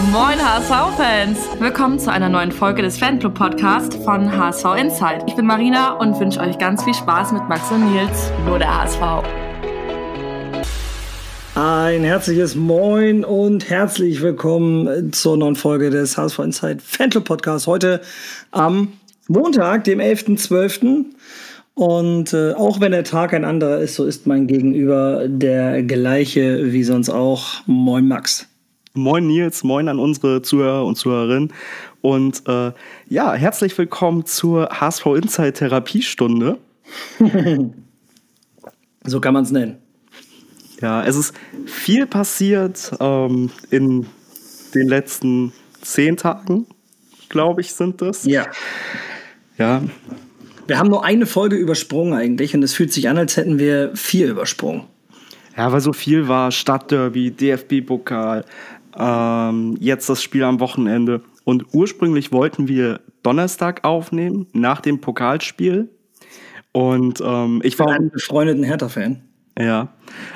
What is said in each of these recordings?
Moin HSV-Fans! Willkommen zu einer neuen Folge des Fanclub Podcast von HSV Insight. Ich bin Marina und wünsche euch ganz viel Spaß mit Max und Nils, nur der HSV. Ein herzliches Moin und herzlich willkommen zur neuen Folge des HSV Insight Fanclub Podcast. Heute am Montag, dem 11.12. Und äh, auch wenn der Tag ein anderer ist, so ist mein Gegenüber der gleiche wie sonst auch. Moin Max. Moin Nils, moin an unsere Zuhörer und Zuhörerinnen. Und äh, ja, herzlich willkommen zur HSV Insight Therapiestunde. so kann man es nennen. Ja, es ist viel passiert ähm, in den letzten zehn Tagen, glaube ich, sind das. Ja. Ja. Wir haben nur eine Folge übersprungen eigentlich und es fühlt sich an, als hätten wir vier übersprungen. Ja, weil so viel war Stadtderby, DFB-Pokal, ähm, jetzt das Spiel am Wochenende. Und ursprünglich wollten wir Donnerstag aufnehmen, nach dem Pokalspiel. Und ähm, ich war. Ein befreundeten Hertha-Fan. Ja.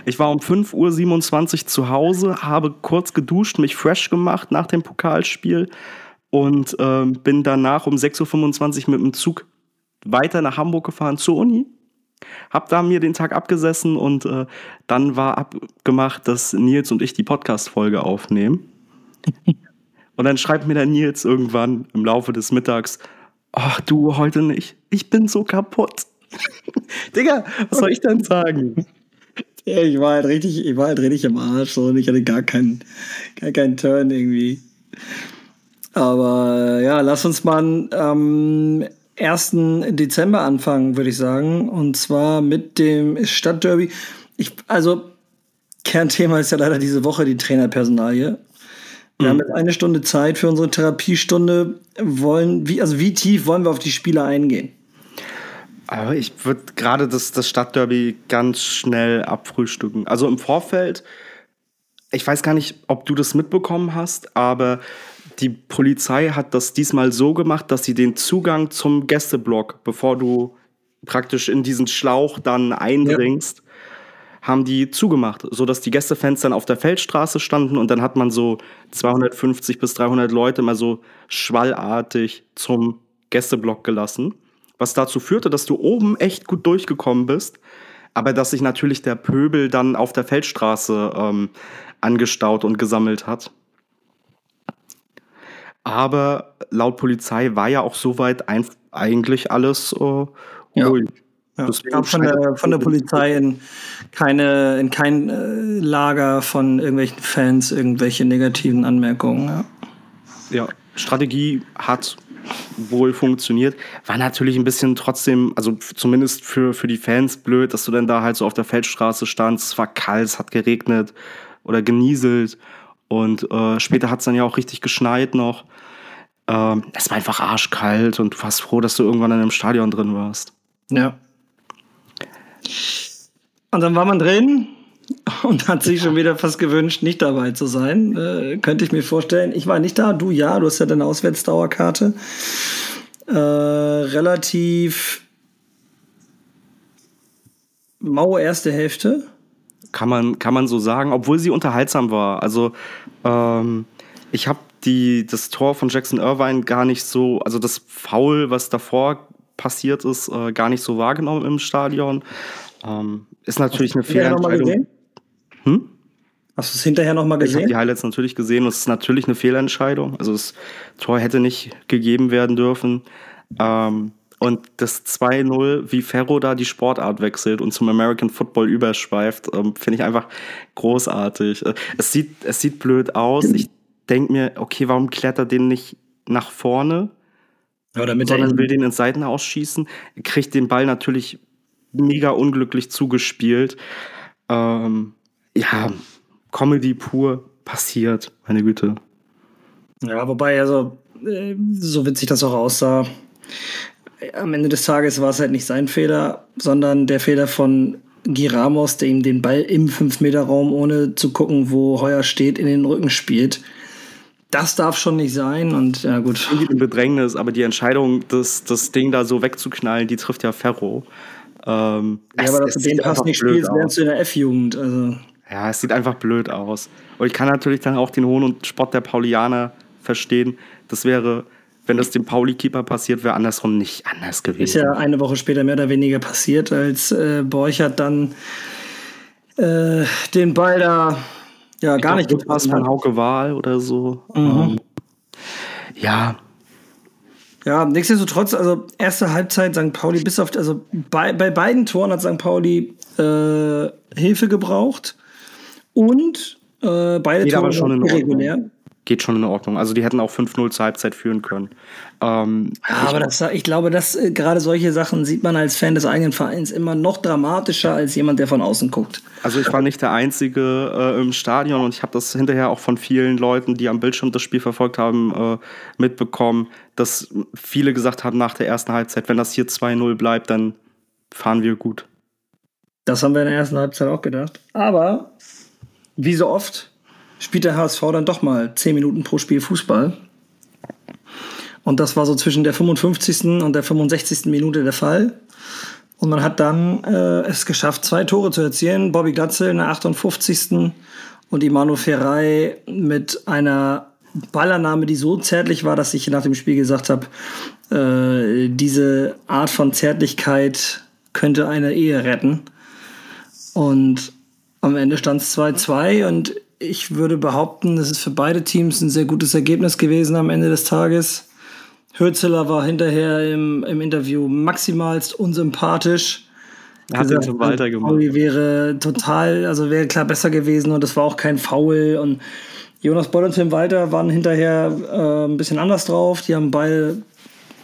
Ich war um 5.27 Uhr zu Hause, habe kurz geduscht, mich fresh gemacht nach dem Pokalspiel und ähm, bin danach um 6.25 Uhr mit dem Zug weiter nach Hamburg gefahren zur Uni. Hab da mir den Tag abgesessen und äh, dann war abgemacht, dass Nils und ich die Podcast-Folge aufnehmen. und dann schreibt mir der Nils irgendwann im Laufe des Mittags: Ach du, heute nicht. Ich bin so kaputt. Digga, was soll ich denn sagen? Ich war halt richtig, ich war halt richtig im Arsch so, und ich hatte gar keinen, gar keinen Turn irgendwie. Aber ja, lass uns mal am 1. Dezember anfangen, würde ich sagen. Und zwar mit dem Stadtderby. Ich, also, Kernthema ist ja leider diese Woche die Trainerpersonalie. Wir mhm. haben jetzt eine Stunde Zeit für unsere Therapiestunde. Wollen, wie, also wie tief wollen wir auf die Spieler eingehen? Aber ich würde gerade das, das Stadtderby ganz schnell abfrühstücken. Also im Vorfeld, ich weiß gar nicht, ob du das mitbekommen hast, aber die Polizei hat das diesmal so gemacht, dass sie den Zugang zum Gästeblock, bevor du praktisch in diesen Schlauch dann eindringst, ja. haben die zugemacht, sodass die Gästefans dann auf der Feldstraße standen und dann hat man so 250 bis 300 Leute mal so schwallartig zum Gästeblock gelassen, was dazu führte, dass du oben echt gut durchgekommen bist, aber dass sich natürlich der Pöbel dann auf der Feldstraße ähm, angestaut und gesammelt hat. Aber laut Polizei war ja auch soweit ein, eigentlich alles äh, ruhig. Ja. Ja, es gab von der, von der Polizei in, keine, in kein äh, Lager von irgendwelchen Fans irgendwelche negativen Anmerkungen. Ja. ja, Strategie hat wohl funktioniert. War natürlich ein bisschen trotzdem, also zumindest für, für die Fans blöd, dass du dann da halt so auf der Feldstraße standst. Es war kalt, es hat geregnet oder genieselt. Und äh, später hat es dann ja auch richtig geschneit noch. Ähm, es war einfach arschkalt und du warst froh, dass du irgendwann in einem Stadion drin warst. Ja. Und dann war man drin und hat sich schon wieder fast gewünscht, nicht dabei zu sein. Äh, könnte ich mir vorstellen. Ich war nicht da, du ja, du hast ja deine Auswärtsdauerkarte. Äh, relativ maue erste Hälfte. Kann man, kann man so sagen, obwohl sie unterhaltsam war. Also ähm, ich habe das Tor von Jackson Irvine gar nicht so, also das Foul, was davor passiert ist, äh, gar nicht so wahrgenommen im Stadion. Ähm, ist natürlich eine Fehlentscheidung. Hm? Hast du es hinterher nochmal gesehen? Ich habe die Highlights natürlich gesehen und es ist natürlich eine Fehlentscheidung. Also das Tor hätte nicht gegeben werden dürfen. Ähm, und das 2-0, wie Ferro da die Sportart wechselt und zum American Football überschweift, ähm, finde ich einfach großartig. Äh, es sieht, es sieht blöd aus. Ich denke mir, okay, warum klettert den nicht nach vorne? Ja, damit sondern will den ins Seiten ausschießen. Kriegt den Ball natürlich mega unglücklich zugespielt. Ähm, ja, Comedy pur passiert, meine Güte. Ja, wobei, also, äh, so witzig das auch aussah, am Ende des Tages war es halt nicht sein Fehler, sondern der Fehler von Giramos, der ihm den Ball im 5-Meter-Raum, ohne zu gucken, wo Heuer steht, in den Rücken spielt. Das darf schon nicht sein und ja gut. Irgendwie ein Bedrängnis, aber die Entscheidung, das, das Ding da so wegzuknallen, die trifft ja Ferro. Ähm, ja, aber dass du den Pass nicht spielst, lernst du in der F-Jugend. Also. Ja, es sieht einfach blöd aus. Und ich kann natürlich dann auch den Hohn und Spott der Paulianer verstehen. Das wäre, wenn das dem Pauli-Keeper passiert, wäre andersrum nicht anders gewesen. Ist ja eine Woche später mehr oder weniger passiert, als äh, Borchert dann äh, den Ball da ja gar nicht gepasst von Hauke Wahl oder so. Mhm. Ähm, ja. Ja, nichtsdestotrotz, also erste Halbzeit St. Pauli bis auf, also bei, bei beiden Toren hat St. Pauli äh, Hilfe gebraucht und äh, beide Geht aber Tore schon in waren Ordnung. irregulär. Geht schon in Ordnung. Also die hätten auch 5-0 zur Halbzeit führen können. Ähm, aber das, ich glaube, dass äh, gerade solche Sachen sieht man als Fan des eigenen Vereins immer noch dramatischer als jemand, der von außen guckt. Also ich war nicht der Einzige äh, im Stadion und ich habe das hinterher auch von vielen Leuten, die am Bildschirm das Spiel verfolgt haben, äh, mitbekommen, dass viele gesagt haben nach der ersten Halbzeit, wenn das hier 2-0 bleibt, dann fahren wir gut. Das haben wir in der ersten Halbzeit auch gedacht. Aber wie so oft spielt der HSV dann doch mal 10 Minuten pro Spiel Fußball. Und das war so zwischen der 55. und der 65. Minute der Fall. Und man hat dann äh, es geschafft, zwei Tore zu erzielen. Bobby Glatzel in der 58. und Imano Ferrei mit einer Ballannahme, die so zärtlich war, dass ich nach dem Spiel gesagt habe, äh, diese Art von Zärtlichkeit könnte eine Ehe retten. Und am Ende stand es 2-2 und ich würde behaupten, es ist für beide Teams ein sehr gutes Ergebnis gewesen am Ende des Tages. Hürzeler war hinterher im, im Interview maximalst unsympathisch. Er hat ihn zum Walter gemacht. Pauli wäre total, also wäre klar besser gewesen und es war auch kein Foul. Und Jonas Boll und Tim Walter waren hinterher äh, ein bisschen anders drauf. Die haben beide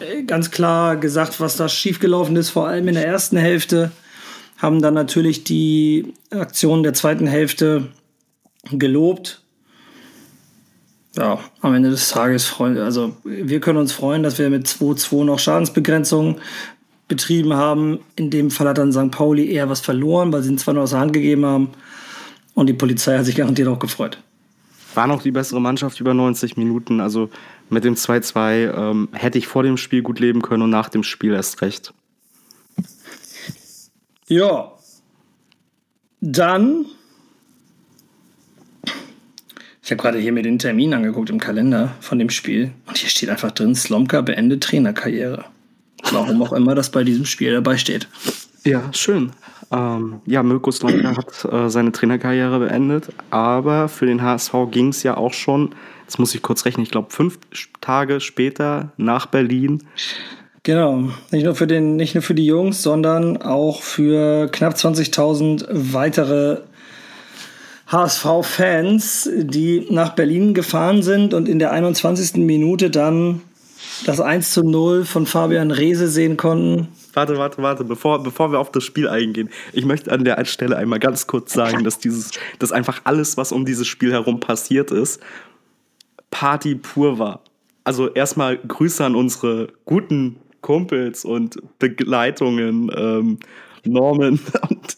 äh, ganz klar gesagt, was da schiefgelaufen ist, vor allem in der ersten Hälfte. Haben dann natürlich die Aktion der zweiten Hälfte gelobt. Ja, am Ende des Tages freuen, also wir können uns freuen, dass wir mit 2-2 noch Schadensbegrenzung betrieben haben. In dem Fall hat dann St. Pauli eher was verloren, weil sie ihn zwar nur aus der Hand gegeben haben. Und die Polizei hat sich garantiert auch gefreut. War noch die bessere Mannschaft über 90 Minuten. Also mit dem 2-2 ähm, hätte ich vor dem Spiel gut leben können und nach dem Spiel erst recht. Ja. Dann. Ich habe gerade hier mir den Termin angeguckt im Kalender von dem Spiel. Und hier steht einfach drin: Slomka beendet Trainerkarriere. Warum auch immer das bei diesem Spiel dabei steht. Ja, schön. Ähm, ja, Mirko Slomka hat äh, seine Trainerkarriere beendet, aber für den HSV ging es ja auch schon, jetzt muss ich kurz rechnen, ich glaube fünf Tage später nach Berlin. Genau, nicht nur für den, nicht nur für die Jungs, sondern auch für knapp 20.000 weitere HSV-Fans, die nach Berlin gefahren sind und in der 21. Minute dann das 1 zu 0 von Fabian Reese sehen konnten. Warte, warte, warte, bevor, bevor wir auf das Spiel eingehen. Ich möchte an der Stelle einmal ganz kurz sagen, dass dieses, dass einfach alles, was um dieses Spiel herum passiert ist, Party pur war. Also erstmal Grüße an unsere guten Kumpels und Begleitungen, ähm, Norman und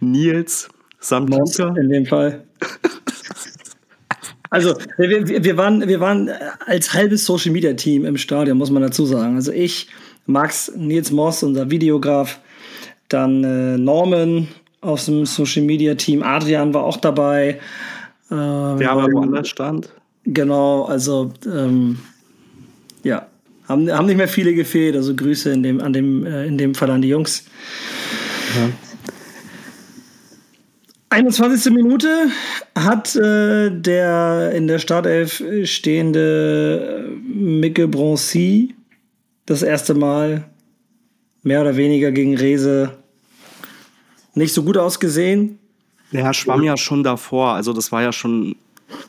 Nils samt Luca. In dem Fall. Also, wir, wir, wir, waren, wir waren als halbes Social Media Team im Stadion, muss man dazu sagen. Also ich, Max, Nils Moss, unser Videograf, dann äh, Norman aus dem Social Media Team, Adrian war auch dabei. Äh, Der aber woanders stand. Genau, also ähm, ja, haben, haben nicht mehr viele gefehlt. Also Grüße in dem, an dem, äh, in dem Fall an die Jungs. Ja. 21. Minute hat äh, der in der Startelf stehende Micke Broncy das erste Mal mehr oder weniger gegen Rese nicht so gut ausgesehen. Ja, schwamm ja schon davor. Also das war ja schon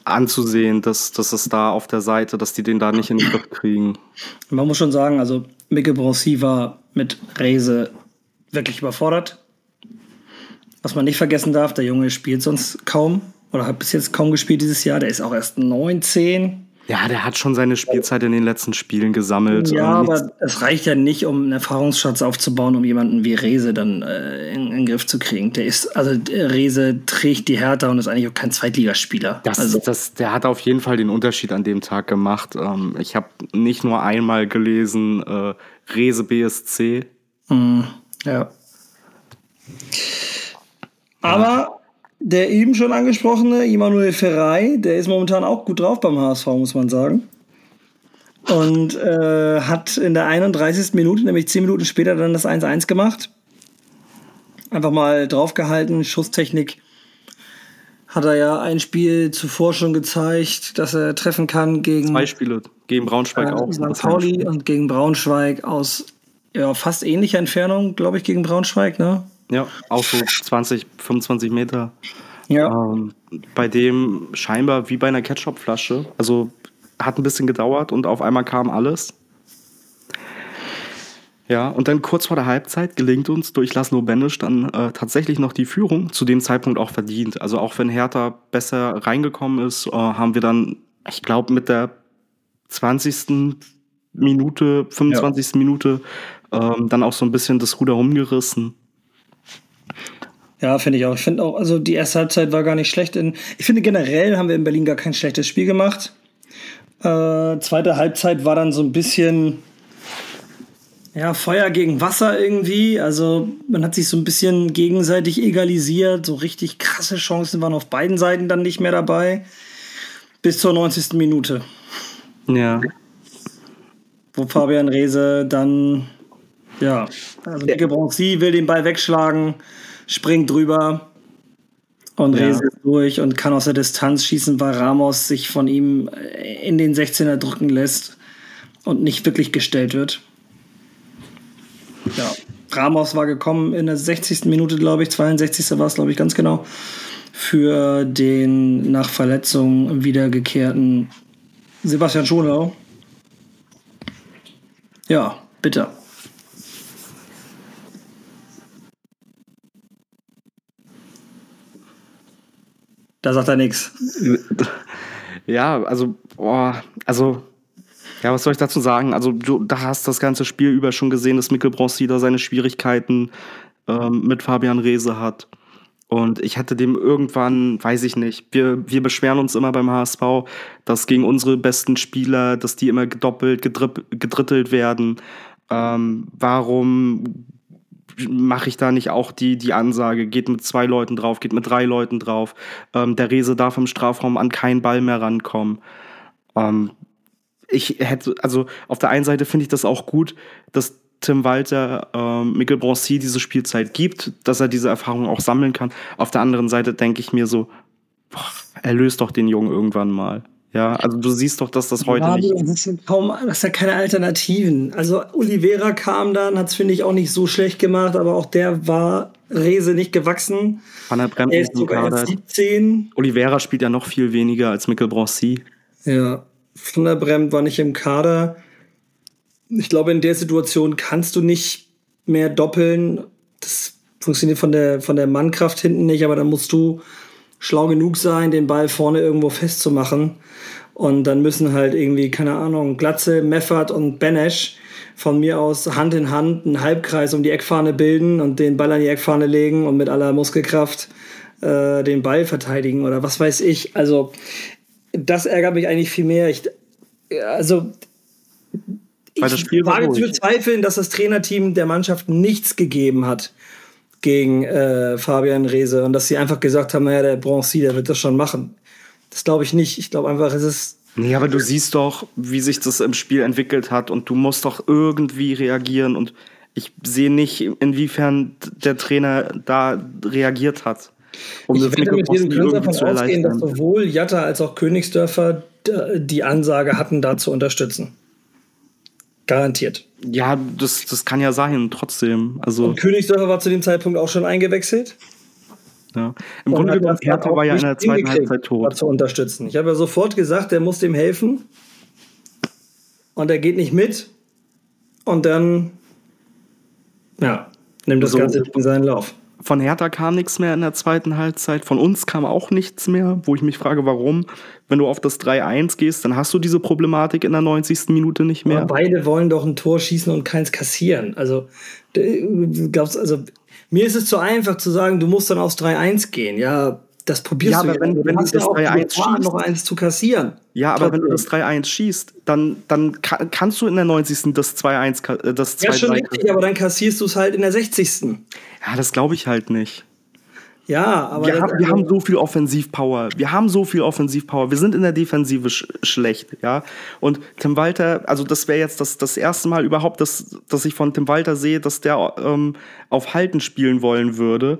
anzusehen, dass, dass es da auf der Seite, dass die den da nicht in den Griff kriegen. Man muss schon sagen, also Micke Broncy war mit Rese wirklich überfordert. Was man nicht vergessen darf, der Junge spielt sonst kaum oder hat bis jetzt kaum gespielt dieses Jahr. Der ist auch erst 19. Ja, der hat schon seine Spielzeit in den letzten Spielen gesammelt. Ja, aber es reicht ja nicht, um einen Erfahrungsschatz aufzubauen, um jemanden wie Rese dann äh, in, in, den Griff zu kriegen. Der ist, also Rese trägt die Hertha und ist eigentlich auch kein Zweitligaspieler. Das, also, das, der hat auf jeden Fall den Unterschied an dem Tag gemacht. Ähm, ich habe nicht nur einmal gelesen, äh, Rese BSC. Mm, ja. Aber der eben schon angesprochene Immanuel Ferrei, der ist momentan auch gut drauf beim HSV, muss man sagen. Und äh, hat in der 31. Minute, nämlich 10 Minuten später, dann das 1-1 gemacht. Einfach mal draufgehalten, Schusstechnik hat er ja ein Spiel zuvor schon gezeigt, dass er treffen kann gegen. Zwei Spiele, gegen Braunschweig äh, auch. St. Pauli und gegen Braunschweig aus ja, fast ähnlicher Entfernung, glaube ich, gegen Braunschweig, ne? Ja, auch so 20, 25 Meter. Ja. Ähm, bei dem scheinbar wie bei einer Ketchupflasche. Also hat ein bisschen gedauert und auf einmal kam alles. Ja, und dann kurz vor der Halbzeit gelingt uns durch Laszlo Benisch dann äh, tatsächlich noch die Führung, zu dem Zeitpunkt auch verdient. Also auch wenn Hertha besser reingekommen ist, äh, haben wir dann, ich glaube, mit der 20. Minute, 25. Ja. Minute ähm, dann auch so ein bisschen das Ruder rumgerissen. Ja, finde ich auch. Ich finde auch, also die erste Halbzeit war gar nicht schlecht. In, ich finde generell haben wir in Berlin gar kein schlechtes Spiel gemacht. Äh, zweite Halbzeit war dann so ein bisschen ja, Feuer gegen Wasser irgendwie. Also man hat sich so ein bisschen gegenseitig egalisiert. So richtig krasse Chancen waren auf beiden Seiten dann nicht mehr dabei. Bis zur 90. Minute. Ja. Wo Fabian Reese dann, ja, also Dicke Bronzi will den Ball wegschlagen springt drüber und ja. Rese durch und kann aus der Distanz schießen, weil Ramos sich von ihm in den 16er drücken lässt und nicht wirklich gestellt wird. Ja, Ramos war gekommen in der 60. Minute, glaube ich, 62. war es, glaube ich, ganz genau, für den nach Verletzung wiedergekehrten Sebastian Schonau. Ja, bitte. Da sagt er nichts. Ja, also, boah, also, ja, was soll ich dazu sagen? Also, du da hast das ganze Spiel über schon gesehen, dass Mikkel Bronzi da seine Schwierigkeiten ähm, mit Fabian Reese hat. Und ich hätte dem irgendwann, weiß ich nicht, wir, wir beschweren uns immer beim HSV, dass gegen unsere besten Spieler, dass die immer gedoppelt, gedrittelt werden. Ähm, warum mache ich da nicht auch die, die Ansage, geht mit zwei Leuten drauf, geht mit drei Leuten drauf. Ähm, der Rese darf im Strafraum an keinen Ball mehr rankommen. Ähm, ich hätte, also auf der einen Seite finde ich das auch gut, dass Tim Walter ähm, Mikkel Broncy diese Spielzeit gibt, dass er diese Erfahrung auch sammeln kann. Auf der anderen Seite denke ich mir so, boah, er löst doch den Jungen irgendwann mal. Ja, also du siehst doch, dass das heute ja, nicht. Das ist kaum, das ja keine Alternativen. Also Oliveira kam dann, hat es finde ich auch nicht so schlecht gemacht, aber auch der war Rese nicht gewachsen. Van der Bremt er ist sogar erst 17. Oliveira spielt ja noch viel weniger als Mikkel Broncy. Ja, Van der Bremt war nicht im Kader. Ich glaube, in der Situation kannst du nicht mehr doppeln. Das funktioniert von der, von der Mannkraft hinten nicht, aber dann musst du schlau genug sein, den Ball vorne irgendwo festzumachen. Und dann müssen halt irgendwie, keine Ahnung, Glatze, Meffert und Benesch von mir aus Hand in Hand einen Halbkreis um die Eckfahne bilden und den Ball an die Eckfahne legen und mit aller Muskelkraft äh, den Ball verteidigen oder was weiß ich. Also das ärgert mich eigentlich viel mehr. Ich, also ich wage zu bezweifeln, dass das Trainerteam der Mannschaft nichts gegeben hat gegen äh, Fabian Reese und dass sie einfach gesagt haben, naja, der Bronzy, der wird das schon machen. Das glaube ich nicht. Ich glaube einfach, es ist. Nee, aber du siehst doch, wie sich das im Spiel entwickelt hat und du musst doch irgendwie reagieren und ich sehe nicht, inwiefern der Trainer da reagiert hat. Um ich werde mit diesem Grund davon ausgehen, dass sowohl Jatta als auch Königsdörfer die Ansage hatten, da zu unterstützen. Garantiert. Ja, das, das kann ja sein, trotzdem. Also Und Königsdörfer war zu dem Zeitpunkt auch schon eingewechselt. Ja. Im Grunde genommen, Hertha war ja in der zweiten Halbzeit tot. Zu unterstützen. Ich habe ja sofort gesagt, der muss dem helfen. Und er geht nicht mit. Und dann, ja, nimmt das so. Ganze in seinen Lauf. Von Hertha kam nichts mehr in der zweiten Halbzeit. Von uns kam auch nichts mehr, wo ich mich frage, warum. Wenn du auf das 3-1 gehst, dann hast du diese Problematik in der 90. Minute nicht mehr. Aber beide wollen doch ein Tor schießen und keins kassieren. Also, du glaubst, also, mir ist es zu einfach zu sagen, du musst dann aufs 3-1 gehen. Ja, das probierst ja, du aber wenn, wenn du das ja 3-1 schießt, noch eins zu kassieren. Ja, aber wenn du das 3-1 schießt, dann, dann kannst du in der 90. das 2-1 äh, das Ja, schon richtig, aber dann kassierst du es halt in der 60. Ja, das glaube ich halt nicht. Ja, aber. Wir, haben, wir haben so viel Offensivpower. Wir haben so viel Offensivpower. Wir sind in der Defensive sch schlecht, ja. Und Tim Walter, also das wäre jetzt das, das erste Mal überhaupt, dass, dass ich von Tim Walter sehe, dass der ähm, auf Halten spielen wollen würde.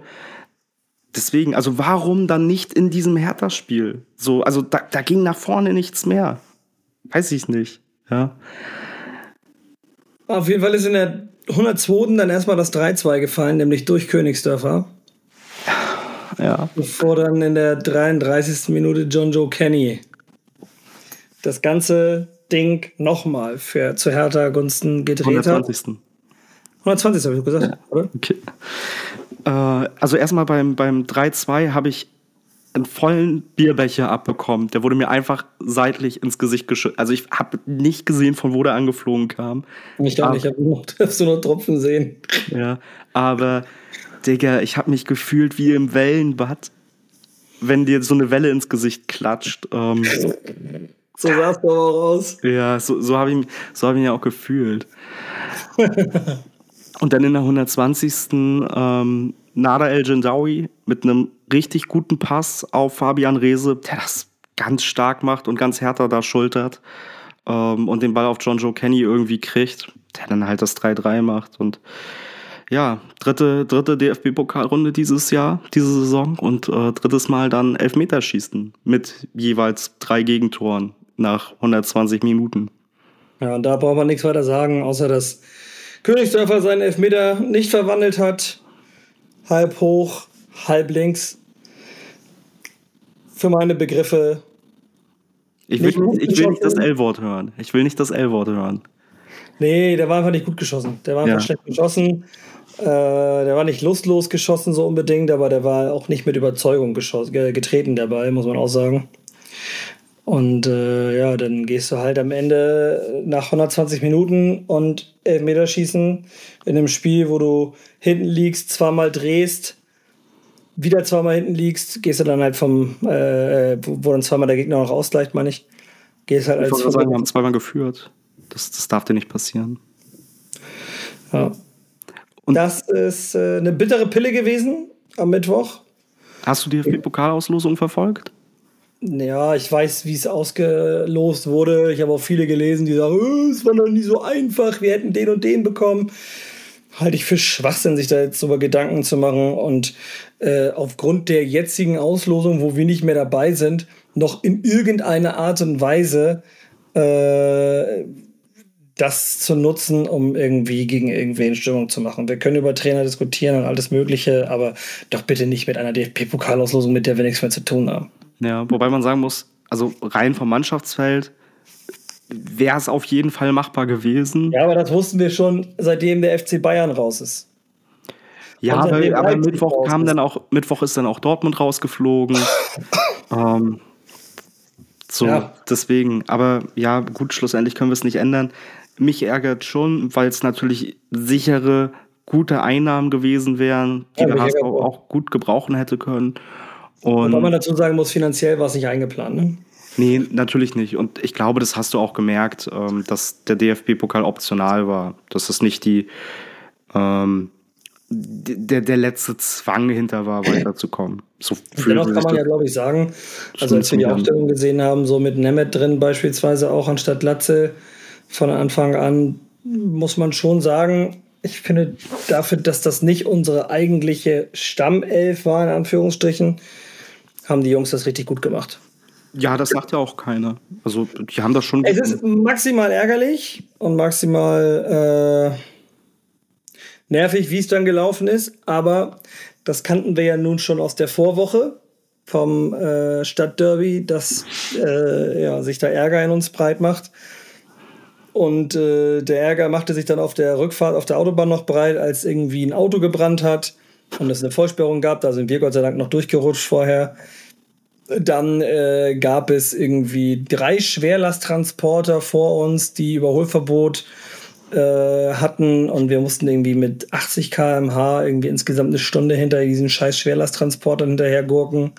Deswegen, also warum dann nicht in diesem Hertha-Spiel? So, also da, da ging nach vorne nichts mehr. Weiß ich nicht, ja. Auf jeden Fall ist in der 102. dann erstmal das 3-2 gefallen, nämlich durch Königsdörfer. Ja. Bevor dann in der 33. Minute John Joe Kenny das ganze Ding nochmal für zu Hertha Gunsten gedreht 120. hat. 120. habe ich gesagt, ja. oder? Okay. Äh, also erstmal beim, beim 3-2 habe ich einen vollen Bierbecher abbekommen. Der wurde mir einfach seitlich ins Gesicht geschüttet. Also ich habe nicht gesehen, von wo der angeflogen kam. Ich auch nicht, ich habe nur, so nur Tropfen sehen. Ja, aber Digga, ich habe mich gefühlt wie im Wellenbad, wenn dir so eine Welle ins Gesicht klatscht. Ähm, so sah es aber auch aus. Ja, so, so habe ich, so hab ich mich auch gefühlt. Und dann in der 120. Ähm, Nada El Gendawi mit einem richtig guten Pass auf Fabian Rehse, der das ganz stark macht und ganz härter da schultert ähm, und den Ball auf John Joe Kenny irgendwie kriegt, der dann halt das 3-3 macht und ja, dritte, dritte DFB-Pokalrunde dieses Jahr, diese Saison und äh, drittes Mal dann Elfmeterschießen mit jeweils drei Gegentoren nach 120 Minuten. Ja, und da braucht man nichts weiter sagen, außer dass Königsdörfer seinen Elfmeter nicht verwandelt hat. Halb hoch, halb links. Für meine Begriffe. Ich will nicht, ich will nicht das L-Wort hören. Ich will nicht das L-Wort hören. Nee, der war einfach nicht gut geschossen. Der war einfach ja. schlecht geschossen. Äh, der war nicht lustlos geschossen so unbedingt, aber der war auch nicht mit Überzeugung getreten dabei, muss man auch sagen. Und äh, ja, dann gehst du halt am Ende nach 120 Minuten und Elfmeterschießen in einem Spiel, wo du hinten liegst, zweimal drehst, wieder zweimal hinten liegst, gehst du dann halt vom, äh, wo dann zweimal der Gegner noch ausgleicht, meine ich. Gehst halt ich als. Sagen, wir haben zweimal geführt. Das, das darf dir nicht passieren. Ja. Und das ist äh, eine bittere Pille gewesen am Mittwoch. Hast du die DFB-Pokalauslosung verfolgt? Ja, ich weiß, wie es ausgelost wurde. Ich habe auch viele gelesen, die sagen, oh, es war noch nie so einfach, wir hätten den und den bekommen. Halte ich für Schwachsinn, sich da jetzt drüber Gedanken zu machen und äh, aufgrund der jetzigen Auslosung, wo wir nicht mehr dabei sind, noch in irgendeiner Art und Weise äh, das zu nutzen, um irgendwie gegen irgendwen Stimmung zu machen. Wir können über Trainer diskutieren und alles Mögliche, aber doch bitte nicht mit einer DFB-Pokalauslosung, mit der wir nichts mehr zu tun haben. Ja, wobei man sagen muss, also rein vom Mannschaftsfeld wäre es auf jeden Fall machbar gewesen. Ja, aber das wussten wir schon, seitdem der FC Bayern raus ist. Ja, aber, aber Mittwoch kam ist. dann auch, Mittwoch ist dann auch Dortmund rausgeflogen. ähm, so, ja. deswegen, aber ja, gut, schlussendlich können wir es nicht ändern. Mich ärgert schon, weil es natürlich sichere, gute Einnahmen gewesen wären, die ja, der HSV auch gut gebrauchen hätte können. Und weil man dazu sagen muss, finanziell war es nicht eingeplant, ne? Nee, natürlich nicht. Und ich glaube, das hast du auch gemerkt, ähm, dass der DFB-Pokal optional war. Dass es nicht die, ähm, der, der letzte Zwang hinter war, weiterzukommen. So Dennoch kann man ja, glaube ich, sagen, also als wir die Aufstellung gesehen haben, so mit Nemeth drin beispielsweise auch anstatt Latze von Anfang an, muss man schon sagen, ich finde dafür, dass das nicht unsere eigentliche Stammelf war, in Anführungsstrichen, haben die Jungs das richtig gut gemacht. Ja, das sagt ja auch keiner. Also, die haben das schon. Es ist maximal ärgerlich und maximal äh, nervig, wie es dann gelaufen ist, aber das kannten wir ja nun schon aus der Vorwoche vom äh, Stadtderby, dass äh, ja, sich da Ärger in uns breit macht. Und äh, der Ärger machte sich dann auf der Rückfahrt auf der Autobahn noch breit, als irgendwie ein Auto gebrannt hat und es eine Vollsperrung gab. Da sind wir Gott sei Dank noch durchgerutscht vorher. Dann äh, gab es irgendwie drei Schwerlasttransporter vor uns, die Überholverbot äh, hatten und wir mussten irgendwie mit 80 km/h irgendwie insgesamt eine Stunde hinter diesen scheiß Schwerlasttransportern hinterher gurken.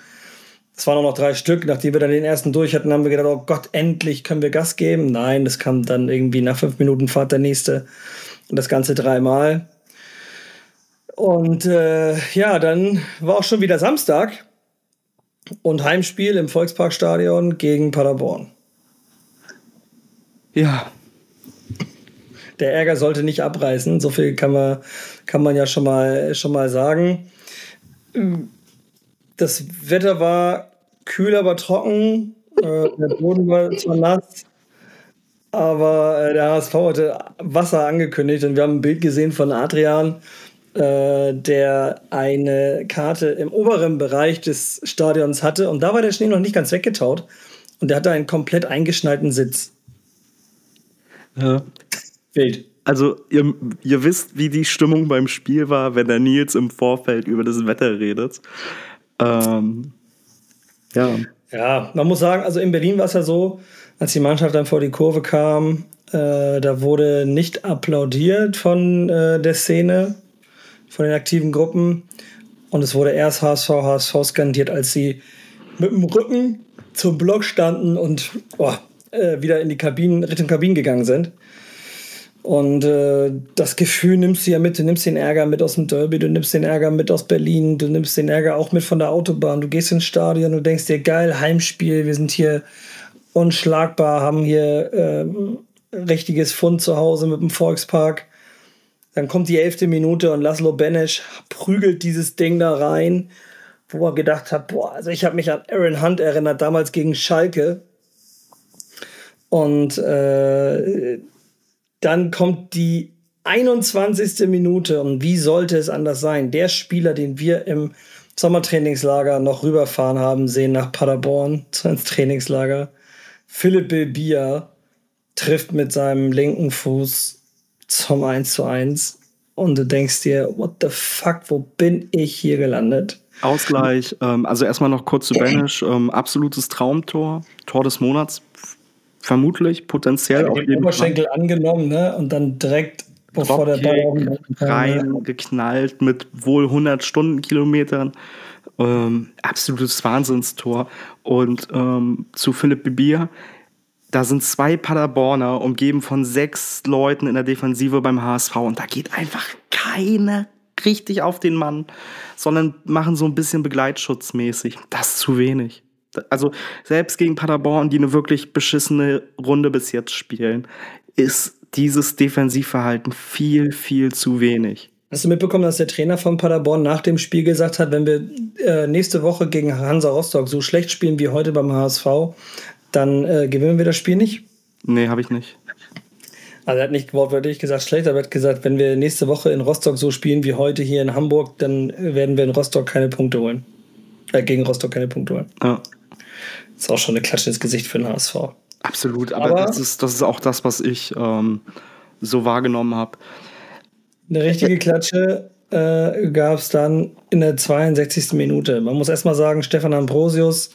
Es waren auch noch drei Stück. Nachdem wir dann den ersten durch hatten, haben wir gedacht, oh Gott, endlich können wir Gas geben. Nein, das kam dann irgendwie nach fünf Minuten Fahrt der nächste. Und das Ganze dreimal. Und äh, ja, dann war auch schon wieder Samstag und Heimspiel im Volksparkstadion gegen Paderborn. Ja. Der Ärger sollte nicht abreißen, so viel kann man, kann man ja schon mal, schon mal sagen. Das Wetter war kühl, aber trocken. Äh, der Boden war zwar nass, aber äh, der HSV hatte Wasser angekündigt und wir haben ein Bild gesehen von Adrian, äh, der eine Karte im oberen Bereich des Stadions hatte und da war der Schnee noch nicht ganz weggetaut und der hatte einen komplett eingeschneiten Sitz. Ja. Wild. Also, ihr, ihr wisst, wie die Stimmung beim Spiel war, wenn der Nils im Vorfeld über das Wetter redet. Ähm, ja. Ja, man muss sagen, also in Berlin war es ja so, als die Mannschaft dann vor die Kurve kam, äh, da wurde nicht applaudiert von äh, der Szene, von den aktiven Gruppen. Und es wurde erst HSV, HSV skandiert, als sie mit dem Rücken zum Block standen und oh, äh, wieder in die Kabinen, Richtung Kabinen gegangen sind. Und äh, das Gefühl nimmst du ja mit. Du nimmst den Ärger mit aus dem Derby, du nimmst den Ärger mit aus Berlin, du nimmst den Ärger auch mit von der Autobahn. Du gehst ins Stadion, du denkst dir, geil, Heimspiel, wir sind hier unschlagbar, haben hier äh, richtiges Fund zu Hause mit dem Volkspark. Dann kommt die elfte Minute und Laszlo Benesch prügelt dieses Ding da rein, wo er gedacht hat, boah, also ich habe mich an Aaron Hunt erinnert, damals gegen Schalke. Und äh, dann kommt die 21. Minute und wie sollte es anders sein? Der Spieler, den wir im Sommertrainingslager noch rüberfahren haben sehen nach Paderborn ins Trainingslager, Philipp Bilbia, trifft mit seinem linken Fuß zum 1 zu 1 und du denkst dir, what the fuck, wo bin ich hier gelandet? Ausgleich, ähm, also erstmal noch kurz zu Banish, ähm, absolutes Traumtor, Tor des Monats, vermutlich, potenziell ja, auf jeden Oberschenkel Fall. angenommen, ne? Und dann direkt bevor der Ball reingeknallt mit wohl 100 Stundenkilometern. Ähm, absolutes Wahnsinnstor. Und ähm, zu Philipp Bibier, da sind zwei Paderborner umgeben von sechs Leuten in der Defensive beim HSV und da geht einfach keiner richtig auf den Mann, sondern machen so ein bisschen begleitschutzmäßig. Das ist zu wenig. Also selbst gegen Paderborn, die eine wirklich beschissene Runde bis jetzt spielen, ist dieses Defensivverhalten viel, viel zu wenig. Hast du mitbekommen, dass der Trainer von Paderborn nach dem Spiel gesagt hat, wenn wir äh, nächste Woche gegen Hansa Rostock so schlecht spielen wie heute beim HSV, dann äh, gewinnen wir das Spiel nicht? Nee, habe ich nicht. Also er hat nicht wortwörtlich gesagt schlecht, aber er hat gesagt, wenn wir nächste Woche in Rostock so spielen wie heute hier in Hamburg, dann werden wir in Rostock keine Punkte holen. Äh, gegen Rostock keine Punkte holen. Ja. Ist auch schon eine Klatsche ins Gesicht für den HSV. Absolut, aber, aber das, ist, das ist auch das, was ich ähm, so wahrgenommen habe. Eine richtige Klatsche äh, gab es dann in der 62. Minute. Man muss erstmal sagen, Stefan Ambrosius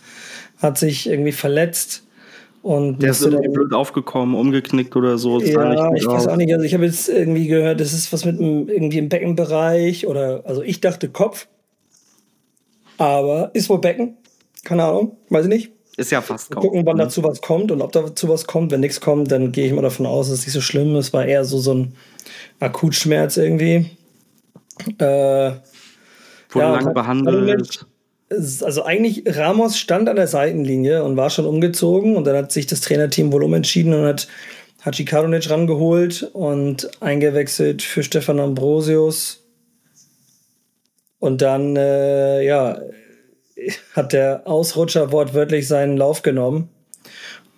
hat sich irgendwie verletzt. Und der ist irgendwie blöd aufgekommen, umgeknickt oder so. Ja, ich weiß auch nicht. Also ich habe jetzt irgendwie gehört, das ist was mit dem, irgendwie im Beckenbereich oder also ich dachte Kopf, aber ist wohl Becken. Keine Ahnung, weiß ich nicht. Ist ja fast kaum. Gucken, wann mhm. dazu was kommt und ob dazu was kommt. Wenn nichts kommt, dann gehe ich mal davon aus, dass es nicht so schlimm ist. War eher so, so ein Akutschmerz irgendwie. Äh, Wurde ja, lange behandelt. Also eigentlich, Ramos stand an der Seitenlinie und war schon umgezogen und dann hat sich das Trainerteam wohl umentschieden und hat Hachi Karunic rangeholt und eingewechselt für Stefan Ambrosius. Und dann, äh, ja, hat der Ausrutscher wortwörtlich seinen Lauf genommen.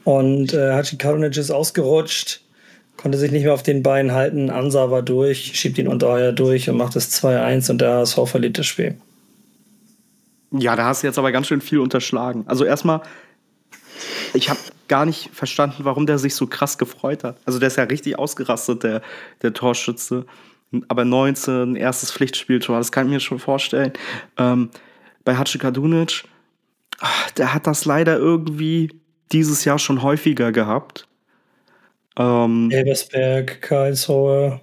Und äh, Hachi Karunic ist ausgerutscht, konnte sich nicht mehr auf den Beinen halten. Ansa war durch, schiebt ihn unter durch und macht es 2-1 und der HSV verliert das Spiel. Ja, da hast du jetzt aber ganz schön viel unterschlagen. Also erstmal, ich habe gar nicht verstanden, warum der sich so krass gefreut hat. Also der ist ja richtig ausgerastet, der, der Torschütze. Aber 19, erstes Pflichtspieltor, das kann ich mir schon vorstellen. Ähm, bei Hachi Kadunic, der hat das leider irgendwie dieses Jahr schon häufiger gehabt. Ähm, Elversberg, Karlsruhe.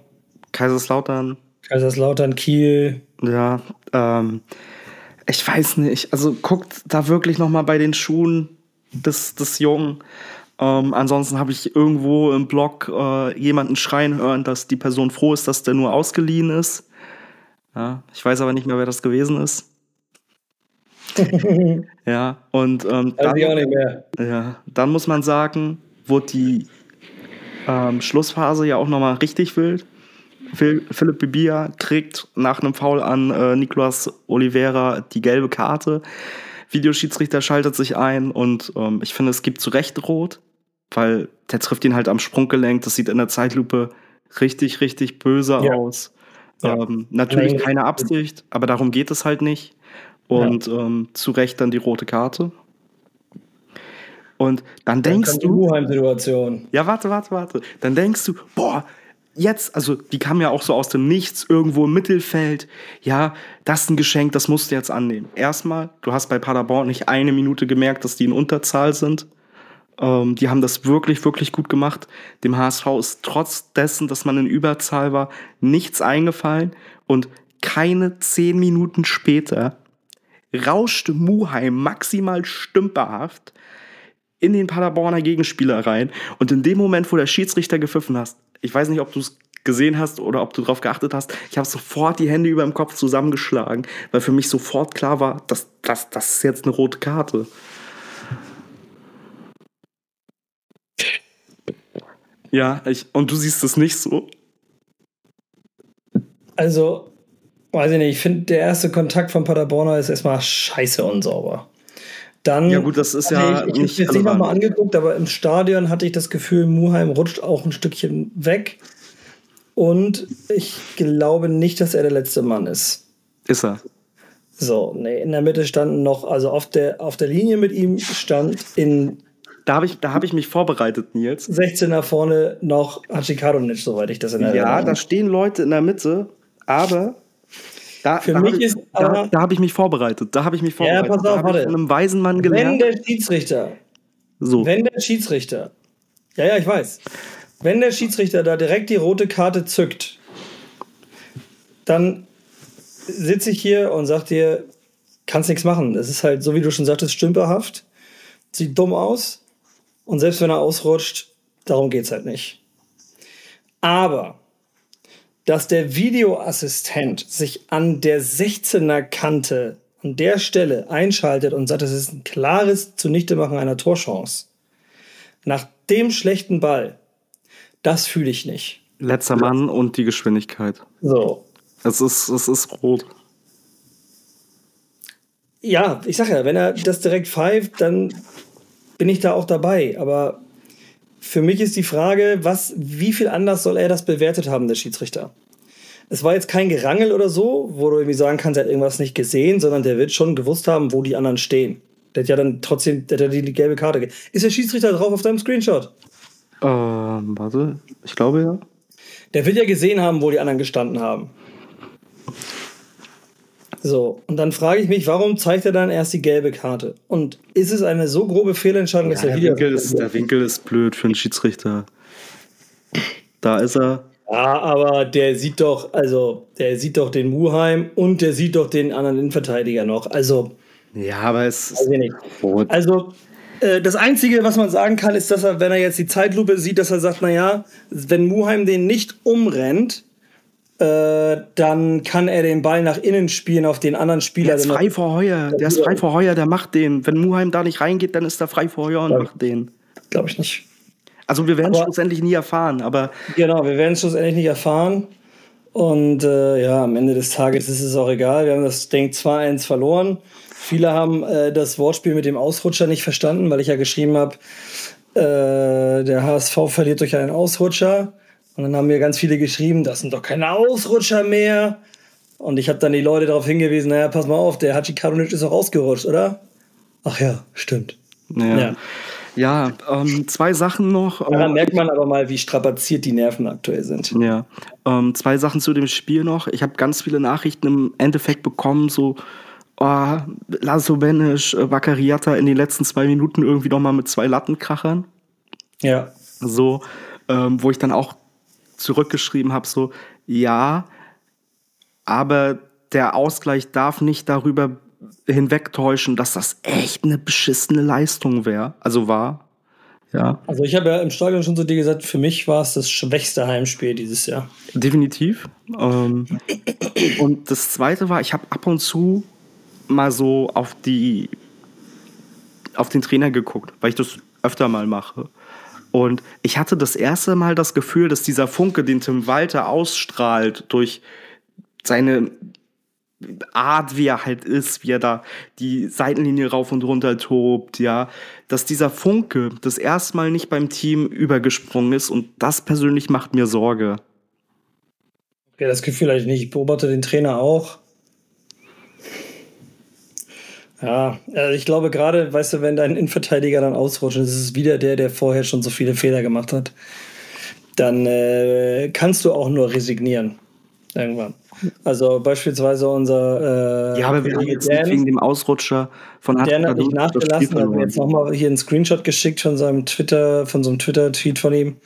Kaiserslautern. Kaiserslautern, Kiel. Ja, ähm, ich weiß nicht. Also guckt da wirklich noch mal bei den Schuhen des, des Jungen. Ähm, ansonsten habe ich irgendwo im Blog äh, jemanden schreien hören, dass die Person froh ist, dass der nur ausgeliehen ist. Ja, ich weiß aber nicht mehr, wer das gewesen ist. ja, und ähm, dann. Ja, dann muss man sagen, wurde die ähm, Schlussphase ja auch nochmal richtig wild. Philipp Bibia kriegt nach einem Foul an äh, Nicolas Oliveira die gelbe Karte. Videoschiedsrichter schaltet sich ein und ähm, ich finde, es gibt zu Recht rot, weil der trifft ihn halt am Sprunggelenk. Das sieht in der Zeitlupe richtig, richtig böse ja. aus. Ja. Ähm, natürlich Nein. keine Absicht, aber darum geht es halt nicht. Und ja. ähm, zu Recht dann die rote Karte. Und dann, dann denkst du. situation Ja, warte, warte, warte. Dann denkst du, boah, jetzt, also die kam ja auch so aus dem Nichts, irgendwo im Mittelfeld. Ja, das ist ein Geschenk, das musst du jetzt annehmen. Erstmal, du hast bei Paderborn nicht eine Minute gemerkt, dass die in Unterzahl sind. Ähm, die haben das wirklich, wirklich gut gemacht. Dem HSV ist trotz dessen, dass man in Überzahl war, nichts eingefallen. Und keine zehn Minuten später rauschte Muheim maximal stümperhaft in den Paderborner Gegenspieler rein. Und in dem Moment, wo der Schiedsrichter gepfiffen hast, ich weiß nicht, ob du es gesehen hast oder ob du darauf geachtet hast, ich habe sofort die Hände über dem Kopf zusammengeschlagen, weil für mich sofort klar war, dass das, das ist jetzt eine rote Karte. Ja, ich, und du siehst es nicht so. Also, weiß ich nicht, ich finde, der erste Kontakt von Paderborner ist erstmal scheiße unsauber. Dann ja gut, das ist ja ich, ich nicht jetzt nicht nochmal angeguckt, aber im Stadion hatte ich das Gefühl, Muheim rutscht auch ein Stückchen weg. Und ich glaube nicht, dass er der letzte Mann ist. Ist er? So, nee, in der Mitte standen noch, also auf der, auf der Linie mit ihm stand in. Da habe ich, hab ich mich vorbereitet, Nils. 16er vorne noch Hachikadonic, soweit ich das in der Ja, da stehen Leute in der Mitte, aber da, Für da mich ich, ist da, da habe ich mich vorbereitet. Da habe ich mich vorbereitet. Ja, pass auf, warte. Von einem weisen Mann gelernt. Wenn der Schiedsrichter, so. wenn der Schiedsrichter, ja, ja, ich weiß, wenn der Schiedsrichter da direkt die rote Karte zückt, dann sitze ich hier und sag dir, kannst nichts machen. Es ist halt, so wie du schon sagtest, stümperhaft, sieht dumm aus und selbst wenn er ausrutscht, darum geht es halt nicht. Aber dass der Videoassistent sich an der 16er Kante an der Stelle einschaltet und sagt, es ist ein klares Zunichtemachen einer Torchance. Nach dem schlechten Ball, das fühle ich nicht. Letzter Mann und die Geschwindigkeit. So. Es ist, es ist rot. Ja, ich sag ja, wenn er das direkt pfeift, dann bin ich da auch dabei. Aber für mich ist die Frage, was, wie viel anders soll er das bewertet haben, der Schiedsrichter? Es war jetzt kein Gerangel oder so, wo du irgendwie sagen kannst, er hat irgendwas nicht gesehen, sondern der wird schon gewusst haben, wo die anderen stehen. Der hat ja dann trotzdem der hat die, die gelbe Karte. Ist der Schiedsrichter drauf auf deinem Screenshot? Ähm, warte, ich glaube ja. Der wird ja gesehen haben, wo die anderen gestanden haben. So, und dann frage ich mich, warum zeigt er dann erst die gelbe Karte? Und ist es eine so grobe Fehlentscheidung, ja, dass er der Winkel ist, Der Winkel ist blöd für einen Schiedsrichter. Da ist er. Ja, aber der sieht doch, also der sieht doch den Muheim und der sieht doch den anderen Innenverteidiger noch. Also. Ja, aber es ist. Also, äh, das Einzige, was man sagen kann, ist, dass er, wenn er jetzt die Zeitlupe sieht, dass er sagt, naja, wenn Muheim den nicht umrennt, äh, dann kann er den Ball nach innen spielen auf den anderen Spieler. Der ist frei vor Heuer, der ist frei vor Heuer, der macht den. Wenn Muheim da nicht reingeht, dann ist er frei vor Heuer und glaub, macht den. Glaube ich nicht. Also wir werden es schlussendlich nie erfahren, aber. Genau, wir werden es schlussendlich nicht erfahren. Und äh, ja, am Ende des Tages ist es auch egal. Wir haben das Ding 2-1 verloren. Viele haben äh, das Wortspiel mit dem Ausrutscher nicht verstanden, weil ich ja geschrieben habe, äh, der HSV verliert durch einen Ausrutscher. Und dann haben mir ganz viele geschrieben, das sind doch keine Ausrutscher mehr. Und ich habe dann die Leute darauf hingewiesen, naja, pass mal auf, der Hachi Karunic ist auch ausgerutscht, oder? Ach ja, stimmt. Ja, ja. ja ähm, zwei Sachen noch. Da merkt man aber mal, wie strapaziert die Nerven aktuell sind. Ja, ähm, zwei Sachen zu dem Spiel noch. Ich habe ganz viele Nachrichten im Endeffekt bekommen, so, oh, Lasso Benisch, äh, Vakariata in den letzten zwei Minuten irgendwie noch mal mit zwei Lattenkrachern. Ja. So, ähm, wo ich dann auch zurückgeschrieben habe, so, ja, aber der Ausgleich darf nicht darüber hinwegtäuschen, dass das echt eine beschissene Leistung wäre, also war. Ja. Also ich habe ja im Stadion schon zu dir gesagt, für mich war es das schwächste Heimspiel dieses Jahr. Definitiv. Ähm, und das zweite war, ich habe ab und zu mal so auf die auf den Trainer geguckt, weil ich das öfter mal mache. Und ich hatte das erste Mal das Gefühl, dass dieser Funke, den Tim Walter ausstrahlt, durch seine Art, wie er halt ist, wie er da die Seitenlinie rauf und runter tobt, ja, dass dieser Funke das erste Mal nicht beim Team übergesprungen ist und das persönlich macht mir Sorge. Okay, das Gefühl hatte ich nicht. Ich beobachte den Trainer auch. Ja, also ich glaube gerade, weißt du, wenn dein Innenverteidiger dann ausrutscht, ist es wieder der, der vorher schon so viele Fehler gemacht hat, dann äh, kannst du auch nur resignieren. Irgendwann. Also beispielsweise unser äh, Ja, aber wir haben jetzt Dan, wegen dem Ausrutscher von Dan hat nicht nachgelassen, hat mir jetzt nochmal hier einen Screenshot geschickt von seinem Twitter, von so einem Twitter-Tweet von ihm.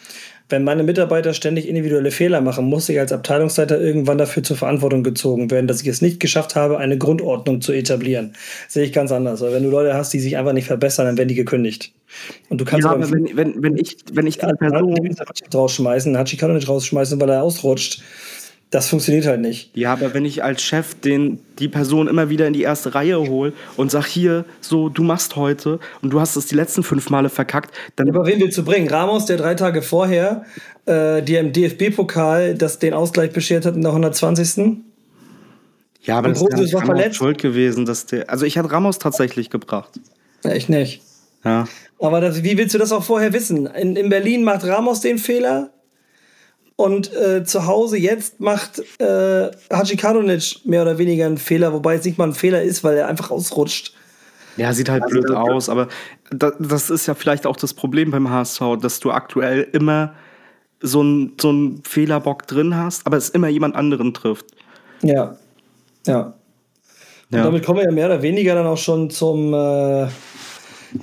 Wenn meine Mitarbeiter ständig individuelle Fehler machen, muss ich als Abteilungsleiter irgendwann dafür zur Verantwortung gezogen werden, dass ich es nicht geschafft habe, eine Grundordnung zu etablieren. Sehe ich ganz anders. Weil wenn du Leute hast, die sich einfach nicht verbessern, dann werden die gekündigt. Und du kannst ja, aber wenn, wenn, wenn ich, wenn ich die Person rausschmeißen, Hachi kann doch nicht rausschmeißen, weil er ausrutscht. Das funktioniert halt nicht. Ja, aber wenn ich als Chef den, die Person immer wieder in die erste Reihe hole und sag hier, so, du machst heute und du hast es die letzten fünf Male verkackt, dann. aber wen willst du bringen? Ramos, der drei Tage vorher äh, dir im DFB-Pokal das den Ausgleich beschert hat in der 120. Ja, aber und das ist verletzt. schuld gewesen, dass der. Also ich hatte Ramos tatsächlich gebracht. Echt nicht. Ja. Aber das, wie willst du das auch vorher wissen? In, in Berlin macht Ramos den Fehler, und äh, zu Hause jetzt macht äh, Haji Kadunic mehr oder weniger einen Fehler, wobei es nicht mal ein Fehler ist, weil er einfach ausrutscht. Ja, sieht halt blöd aus, aber das ist ja vielleicht auch das Problem beim HSV, dass du aktuell immer so einen so einen Fehlerbock drin hast, aber es immer jemand anderen trifft. Ja, ja. Und damit kommen wir ja mehr oder weniger dann auch schon zum äh,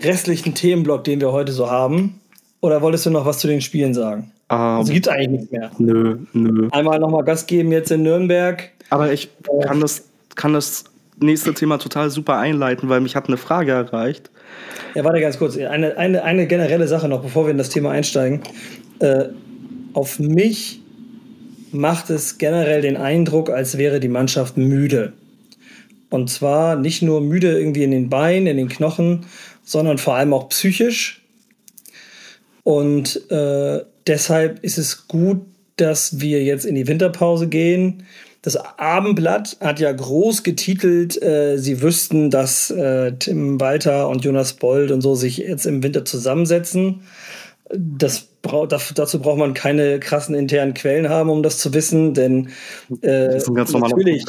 restlichen Themenblock, den wir heute so haben. Oder wolltest du noch was zu den Spielen sagen? Also gibt es eigentlich nichts mehr. Nö, nö. Einmal nochmal Gas geben jetzt in Nürnberg. Aber ich kann, das, kann das nächste Thema total super einleiten, weil mich hat eine Frage erreicht. Ja, warte ganz kurz. Eine, eine, eine generelle Sache noch, bevor wir in das Thema einsteigen. Äh, auf mich macht es generell den Eindruck, als wäre die Mannschaft müde. Und zwar nicht nur müde irgendwie in den Beinen, in den Knochen, sondern vor allem auch psychisch. Und äh, deshalb ist es gut, dass wir jetzt in die Winterpause gehen. Das Abendblatt hat ja groß getitelt, äh, sie wüssten, dass äh, Tim Walter und Jonas Bold und so sich jetzt im Winter zusammensetzen. Das brauch, dazu braucht man keine krassen internen Quellen haben, um das zu wissen, denn äh, natürlich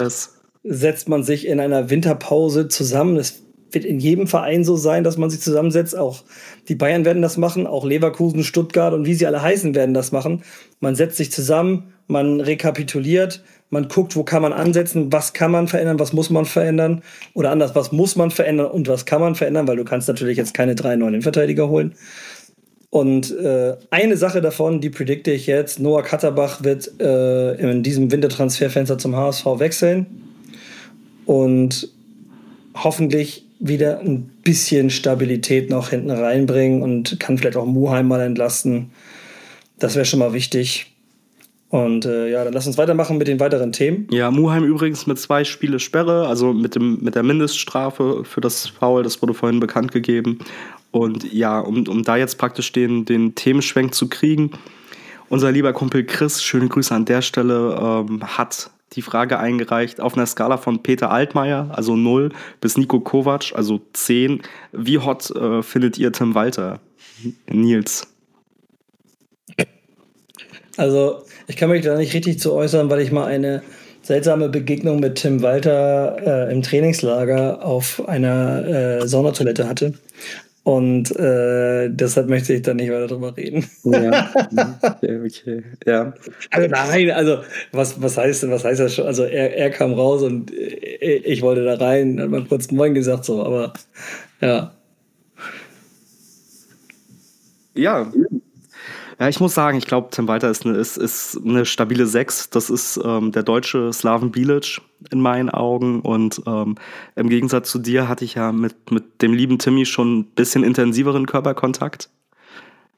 setzt man sich in einer Winterpause zusammen. Es wird in jedem Verein so sein, dass man sich zusammensetzt. Auch die Bayern werden das machen, auch Leverkusen, Stuttgart und wie sie alle heißen werden das machen. Man setzt sich zusammen, man rekapituliert, man guckt, wo kann man ansetzen, was kann man verändern, was muss man verändern oder anders, was muss man verändern und was kann man verändern, weil du kannst natürlich jetzt keine drei neuen Innenverteidiger holen. Und äh, eine Sache davon, die predikte ich jetzt, Noah Katterbach wird äh, in diesem Wintertransferfenster zum HSV wechseln und hoffentlich wieder ein bisschen Stabilität noch hinten reinbringen und kann vielleicht auch Muheim mal entlasten. Das wäre schon mal wichtig. Und äh, ja, dann lass uns weitermachen mit den weiteren Themen. Ja, Muheim übrigens mit zwei Spiele Sperre, also mit, dem, mit der Mindeststrafe für das Foul, das wurde vorhin bekannt gegeben. Und ja, um, um da jetzt praktisch den, den Themenschwenk zu kriegen, unser lieber Kumpel Chris, schöne Grüße an der Stelle, ähm, hat die Frage eingereicht auf einer Skala von Peter Altmaier, also 0, bis Nico Kovac, also 10. Wie hot äh, findet ihr Tim Walter? Nils. Also, ich kann mich da nicht richtig zu äußern, weil ich mal eine seltsame Begegnung mit Tim Walter äh, im Trainingslager auf einer äh, Saunatoilette hatte. Und äh, deshalb möchte ich da nicht weiter drüber reden. Ja, okay. Ja. Also nein, also was, was heißt was heißt das schon? Also er, er kam raus und ich wollte da rein, hat mal kurz Moin gesagt, so, aber ja. Ja, ja, ich muss sagen, ich glaube, Tim Walter ist eine, ist, ist eine stabile Sechs. Das ist ähm, der deutsche Slaven Bilic in meinen Augen. Und ähm, im Gegensatz zu dir hatte ich ja mit, mit dem lieben Timmy schon ein bisschen intensiveren Körperkontakt.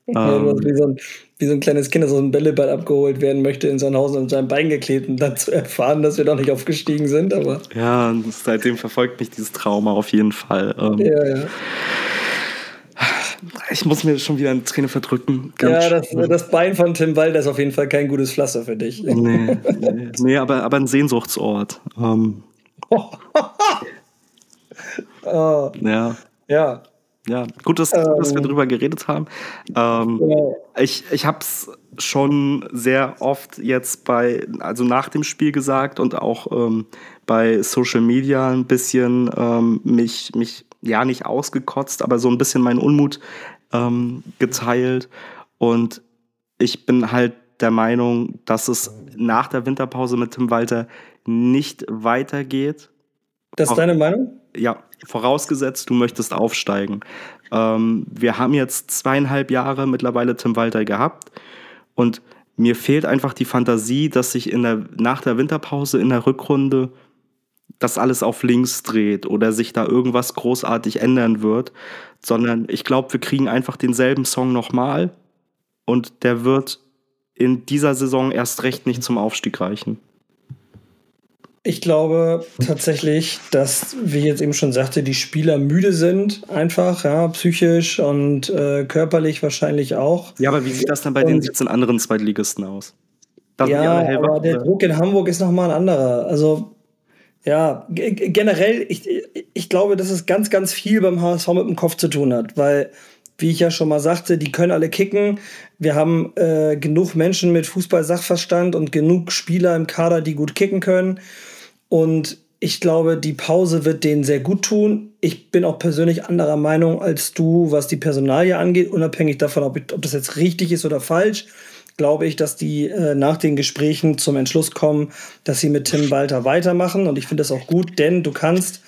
Ja, ähm, wie, so ein, wie, so ein, kleines Kind, das aus dem Bälleball abgeholt werden möchte, in sein Haus und sein Bein geklebt und dann zu erfahren, dass wir doch nicht aufgestiegen sind. Aber ja, seitdem verfolgt mich dieses Trauma auf jeden Fall. Ähm, ja, ja. Ich muss mir schon wieder eine Träne verdrücken. Ganz ja, das, das, Bein von Tim Walder ist auf jeden Fall kein gutes Pflaster für dich. Nee, nee, nee aber, aber ein Sehnsuchtsort. Ähm. oh. Ja. Ja. Ja, gut, dass, ähm, dass wir ähm. drüber geredet haben. Ähm, ja. Ich, ich habe es schon sehr oft jetzt bei, also nach dem Spiel gesagt und auch ähm, bei Social Media ein bisschen ähm, mich, mich, ja, nicht ausgekotzt, aber so ein bisschen meinen Unmut ähm, geteilt. Und ich bin halt der Meinung, dass es nach der Winterpause mit Tim Walter nicht weitergeht. Das ist deine Meinung? Ja, vorausgesetzt, du möchtest aufsteigen. Ähm, wir haben jetzt zweieinhalb Jahre mittlerweile Tim Walter gehabt und mir fehlt einfach die Fantasie, dass sich in der, nach der Winterpause in der Rückrunde das alles auf links dreht oder sich da irgendwas großartig ändern wird, sondern ich glaube, wir kriegen einfach denselben Song nochmal und der wird in dieser Saison erst recht nicht zum Aufstieg reichen. Ich glaube tatsächlich, dass, wie ich jetzt eben schon sagte, die Spieler müde sind, einfach, ja, psychisch und äh, körperlich wahrscheinlich auch. Ja, aber wie sieht das dann bei und, den 17 anderen Zweitligisten aus? Da ja, aber der Druck in Hamburg ist nochmal ein anderer. Also, ja, generell, ich, ich glaube, dass es ganz, ganz viel beim HSV mit dem Kopf zu tun hat, weil wie ich ja schon mal sagte, die können alle kicken. Wir haben äh, genug Menschen mit Fußball-Sachverstand und genug Spieler im Kader, die gut kicken können. Und ich glaube, die Pause wird denen sehr gut tun. Ich bin auch persönlich anderer Meinung als du, was die Personalie angeht, unabhängig davon, ob, ich, ob das jetzt richtig ist oder falsch. Glaube ich, dass die äh, nach den Gesprächen zum Entschluss kommen, dass sie mit Tim Walter weitermachen. Und ich finde das auch gut, denn du kannst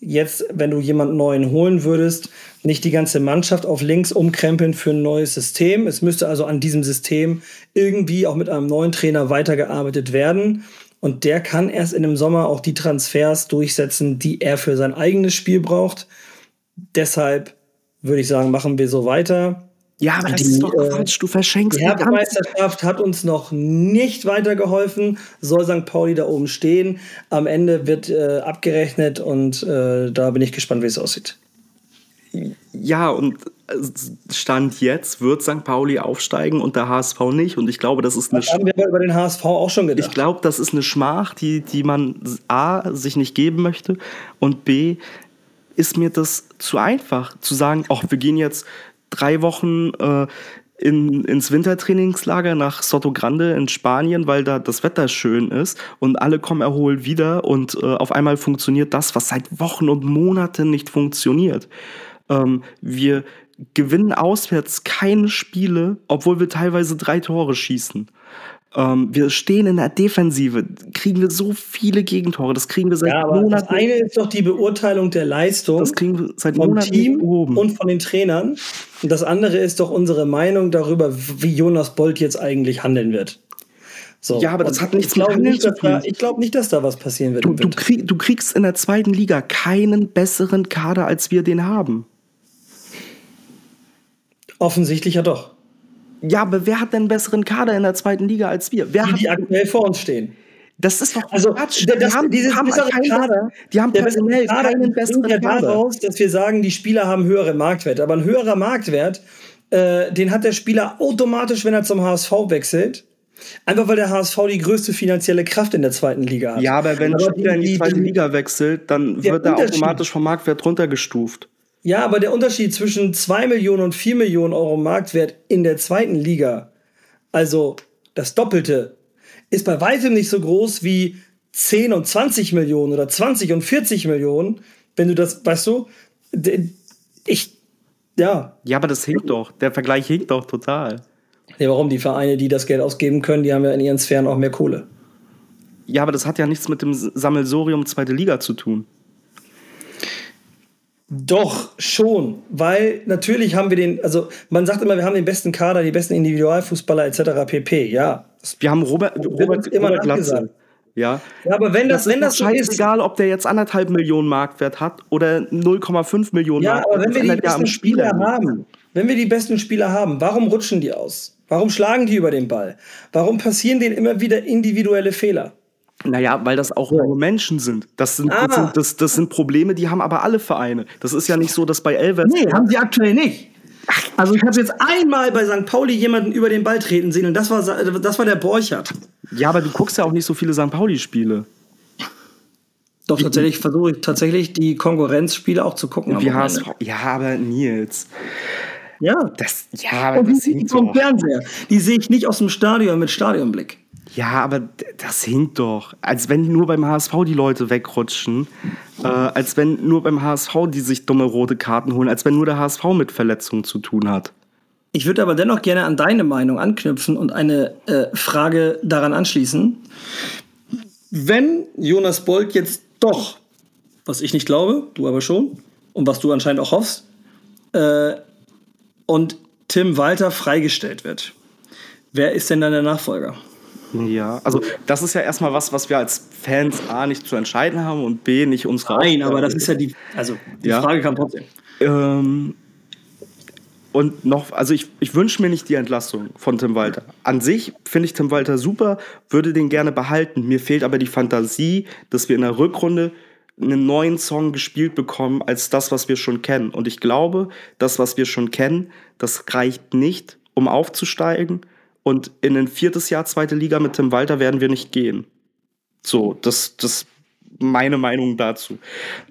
jetzt, wenn du jemanden neuen holen würdest, nicht die ganze Mannschaft auf links umkrempeln für ein neues System. Es müsste also an diesem System irgendwie auch mit einem neuen Trainer weitergearbeitet werden. Und der kann erst in dem Sommer auch die Transfers durchsetzen, die er für sein eigenes Spiel braucht. Deshalb würde ich sagen, machen wir so weiter. Ja, aber das die, ist doch äh, Quatsch. Du verschenkst die Herbstmeisterschaft hat uns noch nicht weitergeholfen. Soll St. Pauli da oben stehen. Am Ende wird äh, abgerechnet und äh, da bin ich gespannt, wie es aussieht. Ja, und äh, Stand jetzt wird St. Pauli aufsteigen und der HSV nicht. Und ich glaube, das ist eine. Das haben wir über den HSV auch schon gedacht. Ich glaube, das ist eine Schmach, die, die man A, sich nicht geben möchte und B, ist mir das zu einfach, zu sagen, ach, wir gehen jetzt drei Wochen äh, in, ins Wintertrainingslager nach Soto Grande in Spanien, weil da das Wetter schön ist und alle kommen erholt wieder und äh, auf einmal funktioniert das, was seit Wochen und Monaten nicht funktioniert. Ähm, wir gewinnen auswärts keine Spiele, obwohl wir teilweise drei Tore schießen. Ähm, wir stehen in der Defensive, kriegen wir so viele Gegentore. Das kriegen wir seit ja, Monaten. Das eine ist doch die Beurteilung der Leistung das kriegen wir seit vom Monaten Team oben. und von den Trainern. Und das andere ist doch unsere Meinung darüber, wie Jonas Bolt jetzt eigentlich handeln wird. So. Ja, aber das hat nichts mit Handeln zu tun. ich glaube nicht, dass da was passieren wird. Du, du, krieg, du kriegst in der zweiten Liga keinen besseren Kader, als wir den haben. Offensichtlich ja doch. Ja, aber wer hat denn einen besseren Kader in der zweiten Liga als wir? Wer die, die aktuell vor uns stehen. Das ist doch also, Quatsch. Das, die haben, dieses haben bessere Kader, die haben personell Kader keinen besseren ja Kader. daraus, dass wir sagen, die Spieler haben höhere Marktwerte. Aber ein höherer Marktwert, äh, den hat der Spieler automatisch, wenn er zum HSV wechselt. Einfach weil der HSV die größte finanzielle Kraft in der zweiten Liga hat. Ja, aber wenn ein Spieler in die zweite Liga wechselt, dann wird er automatisch vom Marktwert runtergestuft. Ja, aber der Unterschied zwischen 2 Millionen und 4 Millionen Euro Marktwert in der zweiten Liga, also das Doppelte, ist bei weitem nicht so groß wie 10 und 20 Millionen oder 20 und 40 Millionen. Wenn du das, weißt du, ich, ja. Ja, aber das hinkt doch. Der Vergleich hinkt doch total. Ja, warum? Die Vereine, die das Geld ausgeben können, die haben ja in ihren Sphären auch mehr Kohle. Ja, aber das hat ja nichts mit dem Sammelsorium zweite Liga zu tun. Doch, schon, weil natürlich haben wir den, also man sagt immer, wir haben den besten Kader, die besten Individualfußballer etc. pp. Ja. Wir haben Robert, Robert, immer Robert Glatze. Ja, ja aber wenn das, das wenn das so ist. Egal, ob der jetzt anderthalb Millionen Marktwert hat oder 0,5 Millionen ja, Marktwert. Ja, aber wenn wir die besten Spieler haben, wenn wir die besten Spieler haben, warum rutschen die aus? Warum schlagen die über den Ball? Warum passieren denen immer wieder individuelle Fehler? Naja, weil das auch nur Menschen sind. Das sind, ah. das sind, das, das sind Probleme, die haben aber alle Vereine. Das ist ja nicht so, dass bei Elvers. Nee, haben sie aktuell nicht. Also ich habe jetzt einmal bei St. Pauli jemanden über den Ball treten sehen und das war, das war der Borchert. Ja, aber du guckst ja auch nicht so viele St. Pauli-Spiele. Doch, tatsächlich versuche ich tatsächlich die Konkurrenzspiele auch zu gucken. HSV, ja, aber Nils. Ja. Das, ja, aber das die vom Fernseher. Die sehe ich nicht aus dem Stadion mit Stadionblick. Ja, aber das hinkt doch. Als wenn nur beim HSV die Leute wegrutschen. Äh, als wenn nur beim HSV die sich dumme rote Karten holen. Als wenn nur der HSV mit Verletzungen zu tun hat. Ich würde aber dennoch gerne an deine Meinung anknüpfen und eine äh, Frage daran anschließen. Wenn Jonas Bolt jetzt doch, was ich nicht glaube, du aber schon, und was du anscheinend auch hoffst, äh, und Tim Walter freigestellt wird, wer ist denn dann der Nachfolger? Ja, also das ist ja erstmal was, was wir als Fans A nicht zu entscheiden haben und B nicht unsere Nein, aber das ist ja die, also die ja. Frage kam trotzdem. Ähm, und noch, also ich, ich wünsche mir nicht die Entlassung von Tim Walter. An sich finde ich Tim Walter super, würde den gerne behalten. Mir fehlt aber die Fantasie, dass wir in der Rückrunde einen neuen Song gespielt bekommen als das, was wir schon kennen. Und ich glaube, das, was wir schon kennen, das reicht nicht, um aufzusteigen. Und in ein viertes Jahr zweite Liga mit Tim Walter werden wir nicht gehen. So, das, das meine Meinung dazu.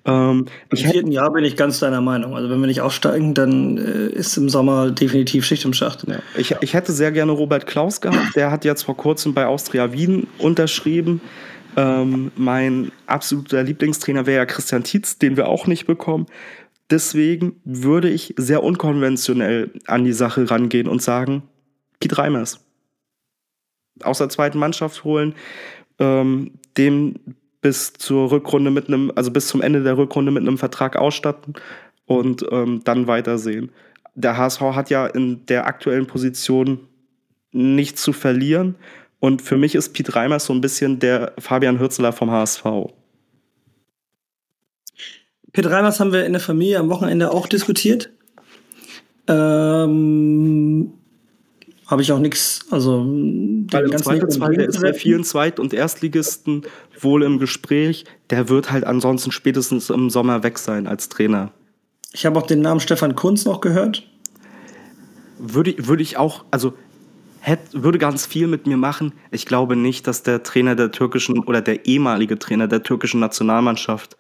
Ähm, Im vierten Jahr bin ich ganz deiner Meinung. Also wenn wir nicht aufsteigen, dann äh, ist im Sommer definitiv Schicht im Schacht. Ja. Ich, ich hätte sehr gerne Robert Klaus gehabt. Der hat jetzt vor kurzem bei Austria Wien unterschrieben. Ähm, mein absoluter Lieblingstrainer wäre ja Christian Tietz, den wir auch nicht bekommen. Deswegen würde ich sehr unkonventionell an die Sache rangehen und sagen, Piet Reimers. Aus der zweiten Mannschaft holen, ähm, dem bis zur Rückrunde mit einem, also bis zum Ende der Rückrunde mit einem Vertrag ausstatten und ähm, dann weitersehen. Der HSV hat ja in der aktuellen Position nichts zu verlieren und für mich ist Piet Reimers so ein bisschen der Fabian Hürzeler vom HSV. Piet Reimers haben wir in der Familie am Wochenende auch diskutiert. Ähm, Habe ich auch nichts, also Weil im Zweifelsfall, der ist bei vielen Zweit- und Erstligisten wohl im Gespräch. Der wird halt ansonsten spätestens im Sommer weg sein als Trainer. Ich habe auch den Namen Stefan Kunz noch gehört. Würde, würde ich auch, also hätte, würde ganz viel mit mir machen. Ich glaube nicht, dass der Trainer der türkischen oder der ehemalige Trainer der türkischen Nationalmannschaft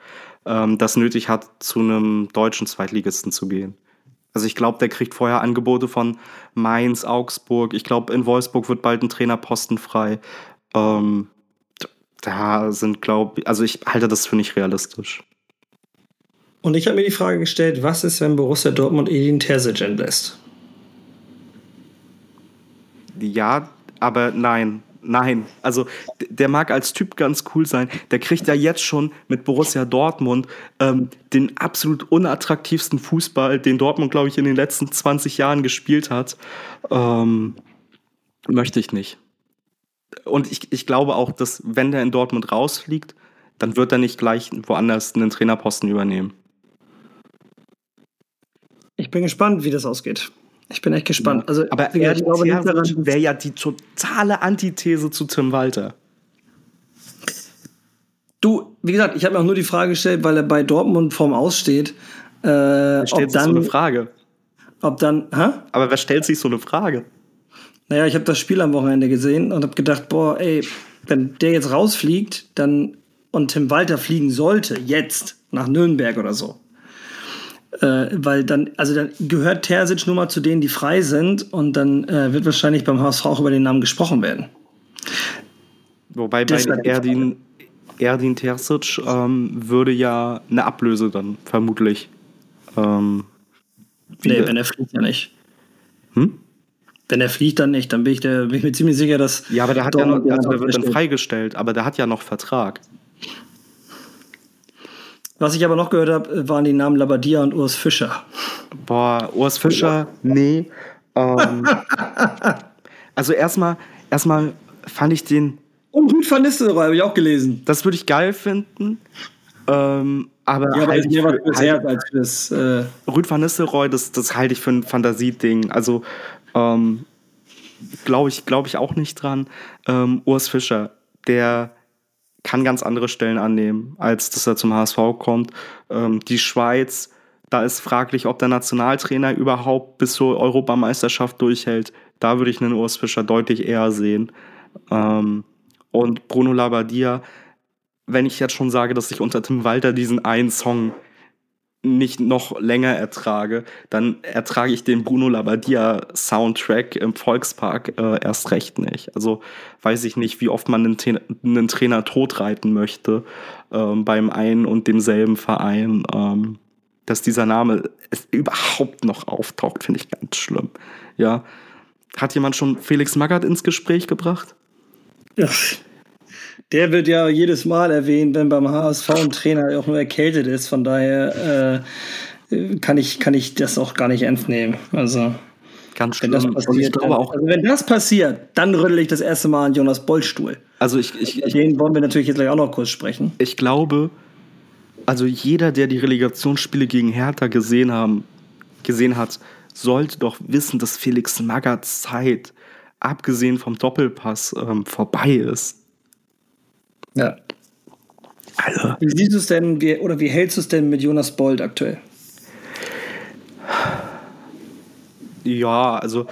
ähm, das nötig hat, zu einem deutschen Zweitligisten zu gehen. Also ich glaube, der kriegt vorher Angebote von Mainz, Augsburg. Ich glaube, in Wolfsburg wird bald ein Trainerposten frei. Ähm, da sind, glaube ich, also ich halte das für nicht realistisch. Und ich habe mir die Frage gestellt, was ist, wenn Borussia Dortmund Edin Terzic entlässt? Ja, aber nein. Nein, also der mag als Typ ganz cool sein. Der kriegt ja jetzt schon mit Borussia Dortmund ähm, den absolut unattraktivsten Fußball, den Dortmund, glaube ich, in den letzten 20 Jahren gespielt hat. Ähm, möchte ich nicht. Und ich, ich glaube auch, dass wenn der in Dortmund rausfliegt, dann wird er nicht gleich woanders einen Trainerposten übernehmen. Ich bin gespannt, wie das ausgeht. Ich bin echt gespannt. Also, aber er wäre ja die totale Antithese zu Tim Walter. Du, wie gesagt, ich habe mir auch nur die Frage gestellt, weil er bei Dortmund vorm Aussteht. Äh, wer stellt sich so eine Frage? Ob dann, hä? Aber wer stellt sich so eine Frage? Naja, ich habe das Spiel am Wochenende gesehen und habe gedacht, boah, ey, wenn der jetzt rausfliegt, dann und Tim Walter fliegen sollte, jetzt nach Nürnberg oder so, äh, weil dann, also dann gehört Terzic nur mal zu denen, die frei sind und dann äh, wird wahrscheinlich beim HSV auch über den Namen gesprochen werden. Wobei bei Erdin, Erdin Terzic ähm, würde ja eine Ablöse dann vermutlich. Ähm, nee, wenn er fliegt ja nicht. Hm? Wenn er fliegt, dann nicht. Dann bin ich, der, bin ich mir ziemlich sicher, dass. Ja, aber der hat ja noch, also der wird dann freigestellt, aber der hat ja noch Vertrag. Was ich aber noch gehört habe, waren die Namen Labadia und Urs Fischer. Boah, Urs Fischer, nee. Ähm, also erstmal, erstmal fand ich den Und Rüd van Nistelrooy habe ich auch gelesen. Das würde ich geil finden. Ähm, aber Ja, aber halt mir was für- halt- als fürs. Äh, Rüd van Nistelrooy, das, das halte ich für ein Fantasieding. Also ähm, glaube ich, glaube ich auch nicht dran. Ähm, Urs Fischer, der kann ganz andere Stellen annehmen, als dass er zum HSV kommt. Ähm, die Schweiz, da ist fraglich, ob der Nationaltrainer überhaupt bis zur Europameisterschaft durchhält. Da würde ich einen Urs Fischer deutlich eher sehen. Ähm, und Bruno Labbadia, wenn ich jetzt schon sage, dass ich unter Tim Walter diesen einen Song nicht noch länger ertrage, dann ertrage ich den Bruno Labbadia Soundtrack im Volkspark äh, erst recht nicht. Also weiß ich nicht, wie oft man einen, Trainer- einen Trainer totreiten möchte ähm, beim einen und demselben Verein. Ähm, dass dieser Name überhaupt noch auftaucht, finde ich ganz schlimm. Ja. Hat jemand schon Felix Magath ins Gespräch gebracht? ja. Der wird ja jedes Mal erwähnt, wenn beim HSV ein Trainer auch nur erkältet ist. Von daher äh, kann, ich, kann ich das auch gar nicht ernst nehmen. Also, Ganz wenn schlimm. das und ich passiert, dann, auch, also wenn das passiert, dann rüttel ich das erste Mal an Jonas Bollstuhl. also ich, ich, ich, Den wollen wir natürlich jetzt gleich auch noch kurz sprechen. ich glaube, also jeder, der die Relegationsspiele gegen Hertha gesehen, haben, gesehen hat, sollte doch wissen, dass Felix Magaths Zeit, abgesehen vom Doppelpass, ähm, vorbei ist. Ja. Also, Wie siehst du es denn, wie, oder wie hältst du es denn mit Jonas Bold aktuell? ja, also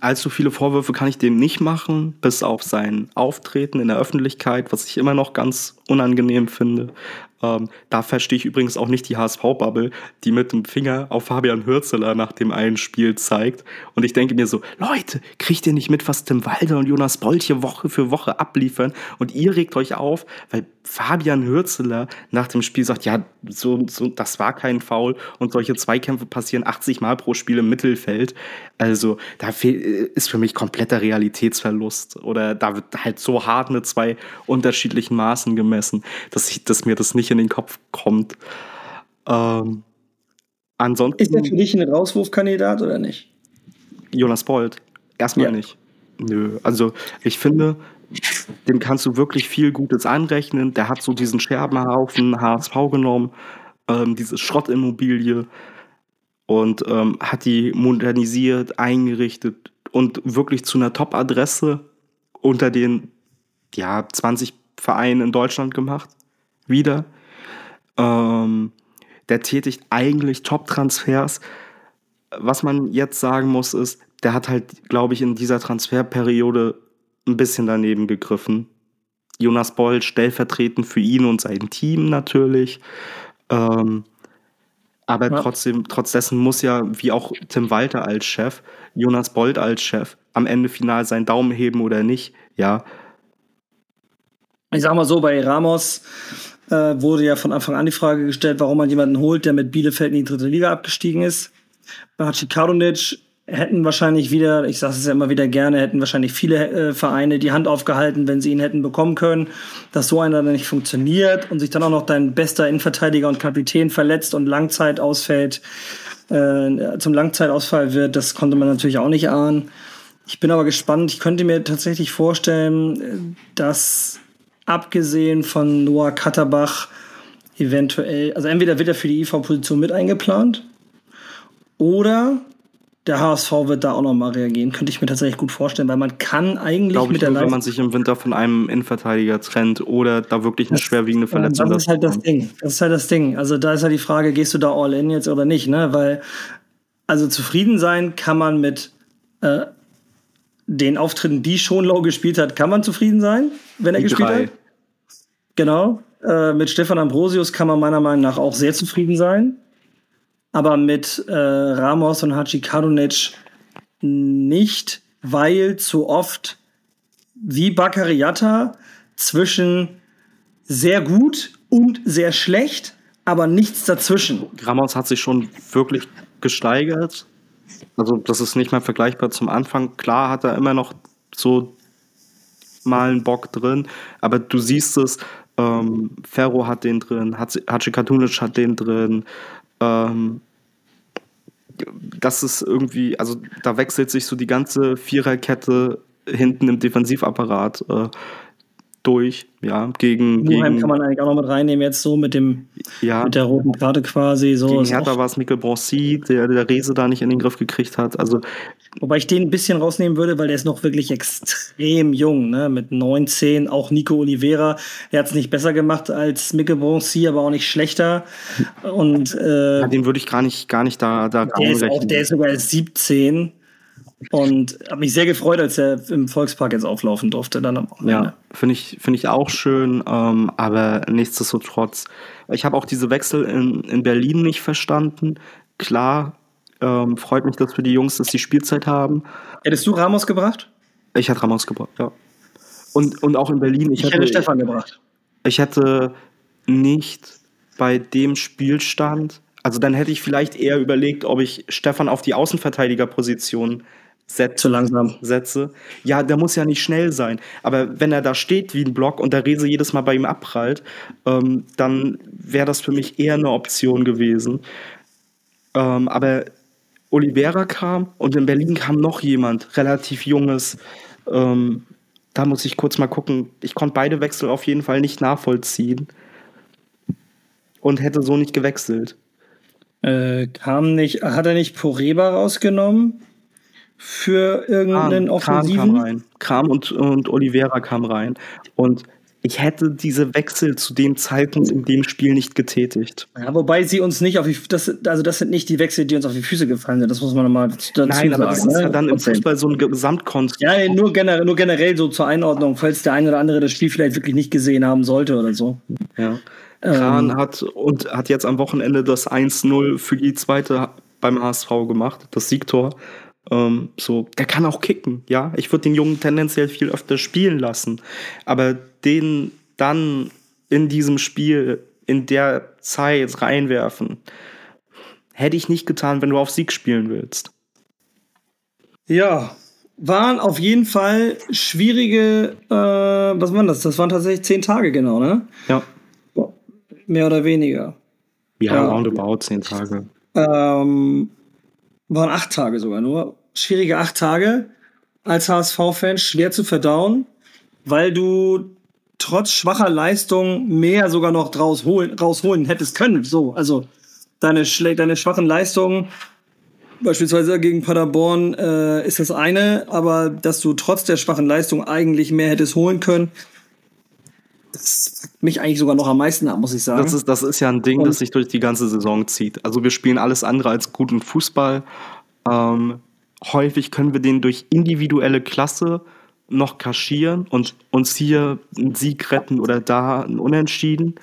allzu viele Vorwürfe kann ich dem nicht machen, bis auf sein Auftreten in der Öffentlichkeit, was ich immer noch ganz unangenehm finde. Ähm, da verstehe ich übrigens auch nicht die HSV-Bubble, die mit dem Finger auf Fabian Hürzeler nach dem einen Spiel zeigt. Und ich denke mir so, Leute, kriegt ihr nicht mit, was Tim Walder und Jonas Bolt hier Woche für Woche abliefern? Und ihr regt euch auf, weil Fabian Hürzeler nach dem Spiel sagt, ja, so, so, das war kein Foul und solche Zweikämpfe passieren 80 Mal pro Spiel im Mittelfeld. Also da fehl, ist für mich kompletter Realitätsverlust. Oder da wird halt so hart mit zwei unterschiedlichen Maßen gemessen, dass, ich, dass mir das nicht in den Kopf kommt. Ähm, ansonsten Ist er für dich ein Rauswurfkandidat oder nicht? Jonas Bold. Erstmal Ja. nicht. Nö, also ich finde, dem kannst du wirklich viel Gutes anrechnen. Der hat so diesen Scherbenhaufen HSV genommen, ähm, diese Schrottimmobilie und ähm, hat die modernisiert, eingerichtet und wirklich zu einer Top-Adresse unter den ja, 20 Vereinen in Deutschland gemacht. Wieder. Ähm, der tätigt eigentlich Top-Transfers was man jetzt sagen muss, ist, der hat halt, glaube ich, in dieser Transferperiode ein bisschen daneben gegriffen. Jonas Boll stellvertretend für ihn und sein Team natürlich. Ähm, aber Ja. trotzdem, trotz dessen muss ja, wie auch Tim Walter als Chef, Jonas Bold als Chef, am Ende final seinen Daumen heben oder nicht. Ja, Ich sag mal so, bei Ramos äh, wurde ja von Anfang an die Frage gestellt, warum man jemanden holt, der mit Bielefeld in die dritte Liga abgestiegen ist. Bei Hachikadunic hätten wahrscheinlich wieder, ich sage es ja immer wieder gerne, hätten wahrscheinlich viele äh, Vereine die Hand aufgehalten, wenn sie ihn hätten bekommen können, dass so einer dann nicht funktioniert und sich dann auch noch dein bester Innenverteidiger und Kapitän verletzt und Langzeit ausfällt, äh, zum Langzeitausfall wird, das konnte man natürlich auch nicht ahnen. Ich bin aber gespannt. Ich könnte mir tatsächlich vorstellen, äh, dass abgesehen von Noah Katterbach eventuell, also entweder wird er für die IV-Position mit eingeplant oder der HSV wird da auch noch mal reagieren. Könnte ich mir tatsächlich gut vorstellen, weil man kann eigentlich glaube ich, mit der nur, wenn man Leistung sich im Winter von einem Innenverteidiger trennt oder da wirklich eine schwerwiegende Verletzung das ist halt das Ding. Das ist halt das Ding. Also da ist halt die Frage, gehst du da all in jetzt oder nicht, ne? Weil, also zufrieden sein kann man mit äh, den Auftritten, die Schonlau gespielt hat, kann man zufrieden sein, wenn er Die gespielt drei. hat. Genau. Äh, mit Stefan Ambrosius kann man meiner Meinung nach auch sehr zufrieden sein. Aber mit äh, Ramos und Hachikadunic nicht, weil zu oft wie Bakariata zwischen sehr gut und sehr schlecht, aber nichts dazwischen. Ramos hat sich schon wirklich gesteigert. Also, das ist nicht mehr vergleichbar zum Anfang. Klar hat er immer noch so mal einen Bock drin, aber du siehst es, ähm, Ferro hat den drin, Hachikatunic hat den drin. Ähm, das ist irgendwie, also da wechselt sich so die ganze Viererkette hinten im Defensivapparat. Äh, durch, ja, gegen. Gegen kann man eigentlich auch noch mit reinnehmen, jetzt so mit dem ja, mit der roten Karte quasi. So gegen Hertha war es Mikkel Broncy, der der Rese da nicht in den Griff gekriegt hat. Also wobei ich den ein bisschen rausnehmen würde, weil der ist noch wirklich extrem jung, ne? Mit 19, auch Nico Oliveira. Der hat es nicht besser gemacht als Mikkel Broncy, aber auch nicht schlechter. Und äh, ja, den würde ich gar nicht, gar nicht da, da der ist auch, der ist sogar erst 17. Und habe mich sehr gefreut, als er im Volkspark jetzt auflaufen durfte. Dann am Wochenende. Ja, finde ich, finde ich auch schön, ähm, aber nichtsdestotrotz. Ich habe auch diese Wechsel in, in Berlin nicht verstanden. Klar, ähm, freut mich, dass für die Jungs, dass die Spielzeit haben. Hättest du Ramos gebracht? Ich hätte Ramos gebracht, ja. Und, und auch in Berlin, ich, Ich hätte Stefan gebracht. ich hätte nicht bei dem Spielstand, also dann hätte ich vielleicht eher überlegt, ob ich Stefan auf die Außenverteidigerposition setze. Zu langsam. setze. Ja, der muss ja nicht schnell sein. Aber wenn er da steht wie ein Block und der Rese jedes Mal bei ihm abprallt, ähm, dann wäre das für mich eher eine Option gewesen. Ähm, aber Oliveira kam und in Berlin kam noch jemand, relativ junges. Ähm, da muss ich kurz mal gucken. Ich konnte beide Wechsel auf jeden Fall nicht nachvollziehen und hätte so nicht gewechselt. Äh, kam nicht, hat er nicht Poreba rausgenommen? Für irgendeinen Kram, Kram kam Offensiven? rein. Kram und, und Oliveira kam rein. Und ich hätte diese Wechsel zu dem Zeitpunkt in dem Spiel nicht getätigt. Ja, wobei sie uns nicht auf die, das, also das sind nicht die Wechsel, die uns auf die Füße gefallen sind. Das muss man nochmal dazu Nein, aber das sagen. ist ja ne? dann im. Fußball so ein Gesamtkonstrukt. Ja, nur generell, nur generell so zur Einordnung, falls der eine oder andere das Spiel vielleicht wirklich nicht gesehen haben sollte oder so. Ja. Kran Ähm. hat und hat jetzt am Wochenende das 1-0 für die zweite beim HSV gemacht, das Siegtor. Ähm, so, der kann auch kicken, ja. Ich würde den Jungen tendenziell viel öfter spielen lassen. Aber den dann in diesem Spiel in der Zeit reinwerfen, hätte ich nicht getan, wenn du auf Sieg spielen willst. Ja, waren auf jeden Fall schwierige, äh, was waren das? Das waren tatsächlich zehn Tage genau, ne? Ja. Mehr oder weniger. Ja, Ja. roundabout zehn Tage. Ähm, waren acht Tage sogar nur. Schwierige acht Tage als HSV-Fan, schwer zu verdauen, weil du trotz schwacher Leistung mehr sogar noch draus holen, rausholen hättest können. So, also deine, deine schwachen Leistungen, beispielsweise gegen Paderborn, äh, ist das eine, aber dass du trotz der schwachen Leistung eigentlich mehr hättest holen können, das fuckt mich eigentlich sogar noch am meisten ab, muss ich sagen. Das ist, das ist ja ein Ding, Und- das sich durch die ganze Saison zieht. Also wir spielen alles andere als guten Fußball. Ähm, häufig können wir den durch individuelle Klasse noch kaschieren und uns hier einen Sieg retten oder da einen Unentschieden.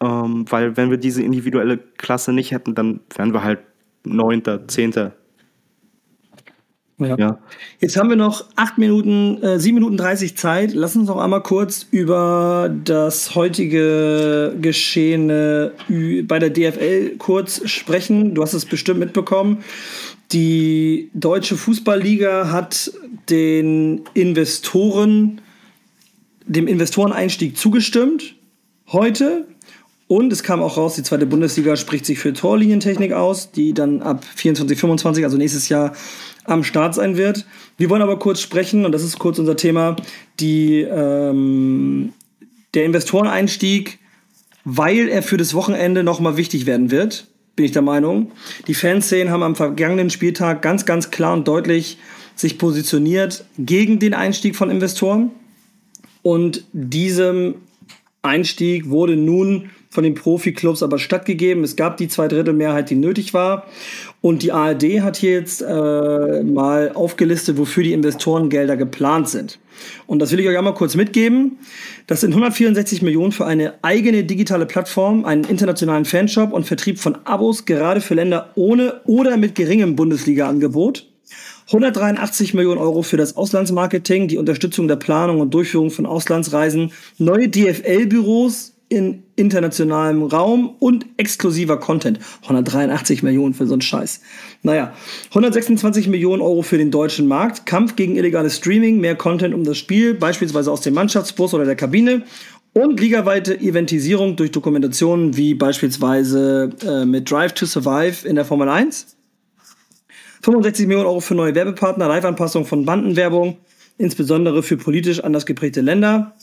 Ähm, weil wenn wir diese individuelle Klasse nicht hätten, dann wären wir halt Neunter, Zehnter. Ja. Ja. Jetzt haben wir noch acht Minuten, äh, sieben Minuten 30 Zeit. Lass uns noch einmal kurz über das heutige Geschehene bei der DFL kurz sprechen. Du hast es bestimmt mitbekommen. Die deutsche Fußballliga hat den Investoren, dem Investoreneinstieg zugestimmt heute. Und es kam auch raus, die zweite Bundesliga spricht sich für Torlinientechnik aus, die dann ab 24, 25, also nächstes Jahr, am Start sein wird. Wir wollen aber kurz sprechen, und das ist kurz unser Thema, die, ähm, der Investoreneinstieg, weil er für das Wochenende nochmal wichtig werden wird, bin ich der Meinung. Die Fanszenen haben am vergangenen Spieltag ganz, ganz klar und deutlich sich positioniert gegen den Einstieg von Investoren. Und diesem Einstieg wurde nun von den Profiklubs aber stattgegeben. Es gab die Zweidrittelmehrheit, die nötig war. Und die ARD hat hier jetzt äh, mal aufgelistet, wofür die Investorengelder geplant sind. Und das will ich euch einmal kurz mitgeben. Das sind 164 Millionen für eine eigene digitale Plattform, einen internationalen Fanshop und Vertrieb von Abos, gerade für Länder ohne oder mit geringem Bundesliga-Angebot. 183 Millionen Euro für das Auslandsmarketing, die Unterstützung der Planung und Durchführung von Auslandsreisen, neue DFL-Büros in internationalem Raum und exklusiver Content. 183 Millionen für so einen Scheiß. Naja, 126 Millionen Euro für den deutschen Markt, Kampf gegen illegales Streaming, mehr Content um das Spiel, beispielsweise aus dem Mannschaftsbus oder der Kabine und ligaweite Eventisierung durch Dokumentationen wie beispielsweise äh, mit Drive to Survive in der Formel 1. 65 Millionen Euro für neue Werbepartner, Live-Anpassung von Bandenwerbung, insbesondere für politisch anders geprägte Länder.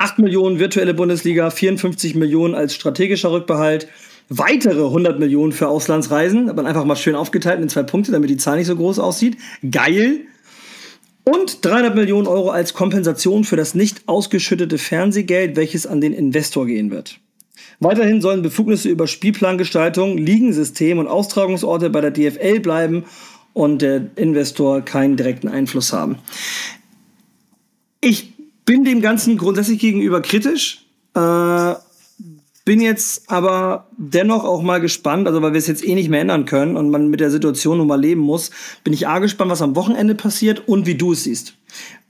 8 Millionen virtuelle Bundesliga, 54 Millionen als strategischer Rückbehalt, weitere 100 Millionen für Auslandsreisen, aber einfach mal schön aufgeteilt in zwei Punkte, damit die Zahl nicht so groß aussieht. Geil. Und 300 Millionen Euro als Kompensation für das nicht ausgeschüttete Fernsehgeld, welches an den Investor gehen wird. Weiterhin sollen Befugnisse über Spielplangestaltung, Ligensystem und Austragungsorte bei der DFL bleiben und der Investor keinen direkten Einfluss haben. Ich bin dem Ganzen grundsätzlich gegenüber kritisch. Äh, bin jetzt aber dennoch auch mal gespannt, also weil wir es jetzt eh nicht mehr ändern können und man mit der Situation nun mal leben muss, bin ich A gespannt, was am Wochenende passiert und wie du es siehst.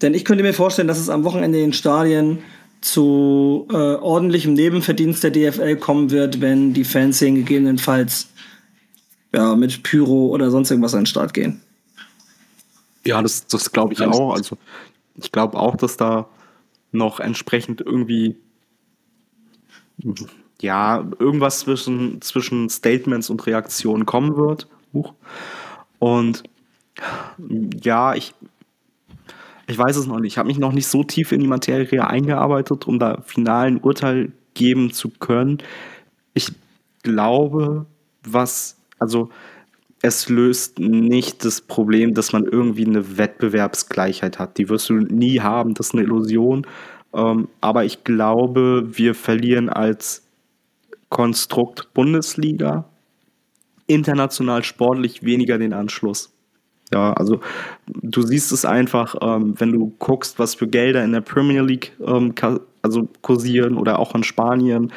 Denn ich könnte mir vorstellen, dass es am Wochenende in den Stadien zu äh, ordentlichem Nebenverdienst der DFL kommen wird, wenn die Fans gegebenenfalls ja, mit Pyro oder sonst irgendwas an den Start gehen. Ja, das, das glaube ich auch. Also ich glaube auch, dass da noch entsprechend irgendwie ja, irgendwas zwischen, zwischen Statements und Reaktionen kommen wird. Und ja, ich, ich weiß es noch nicht. Ich habe mich noch nicht so tief in die Materie eingearbeitet, um da finalen Urteil geben zu können. Ich glaube, was, also es löst nicht das Problem, dass man irgendwie eine Wettbewerbsgleichheit hat. Die wirst du nie haben, das ist eine Illusion. Ähm, aber ich glaube, wir verlieren als Konstrukt Bundesliga international sportlich weniger den Anschluss. Ja, also du siehst es einfach, ähm, wenn du guckst, was für Gelder in der Premier League ähm, also kursieren oder auch in Spanien,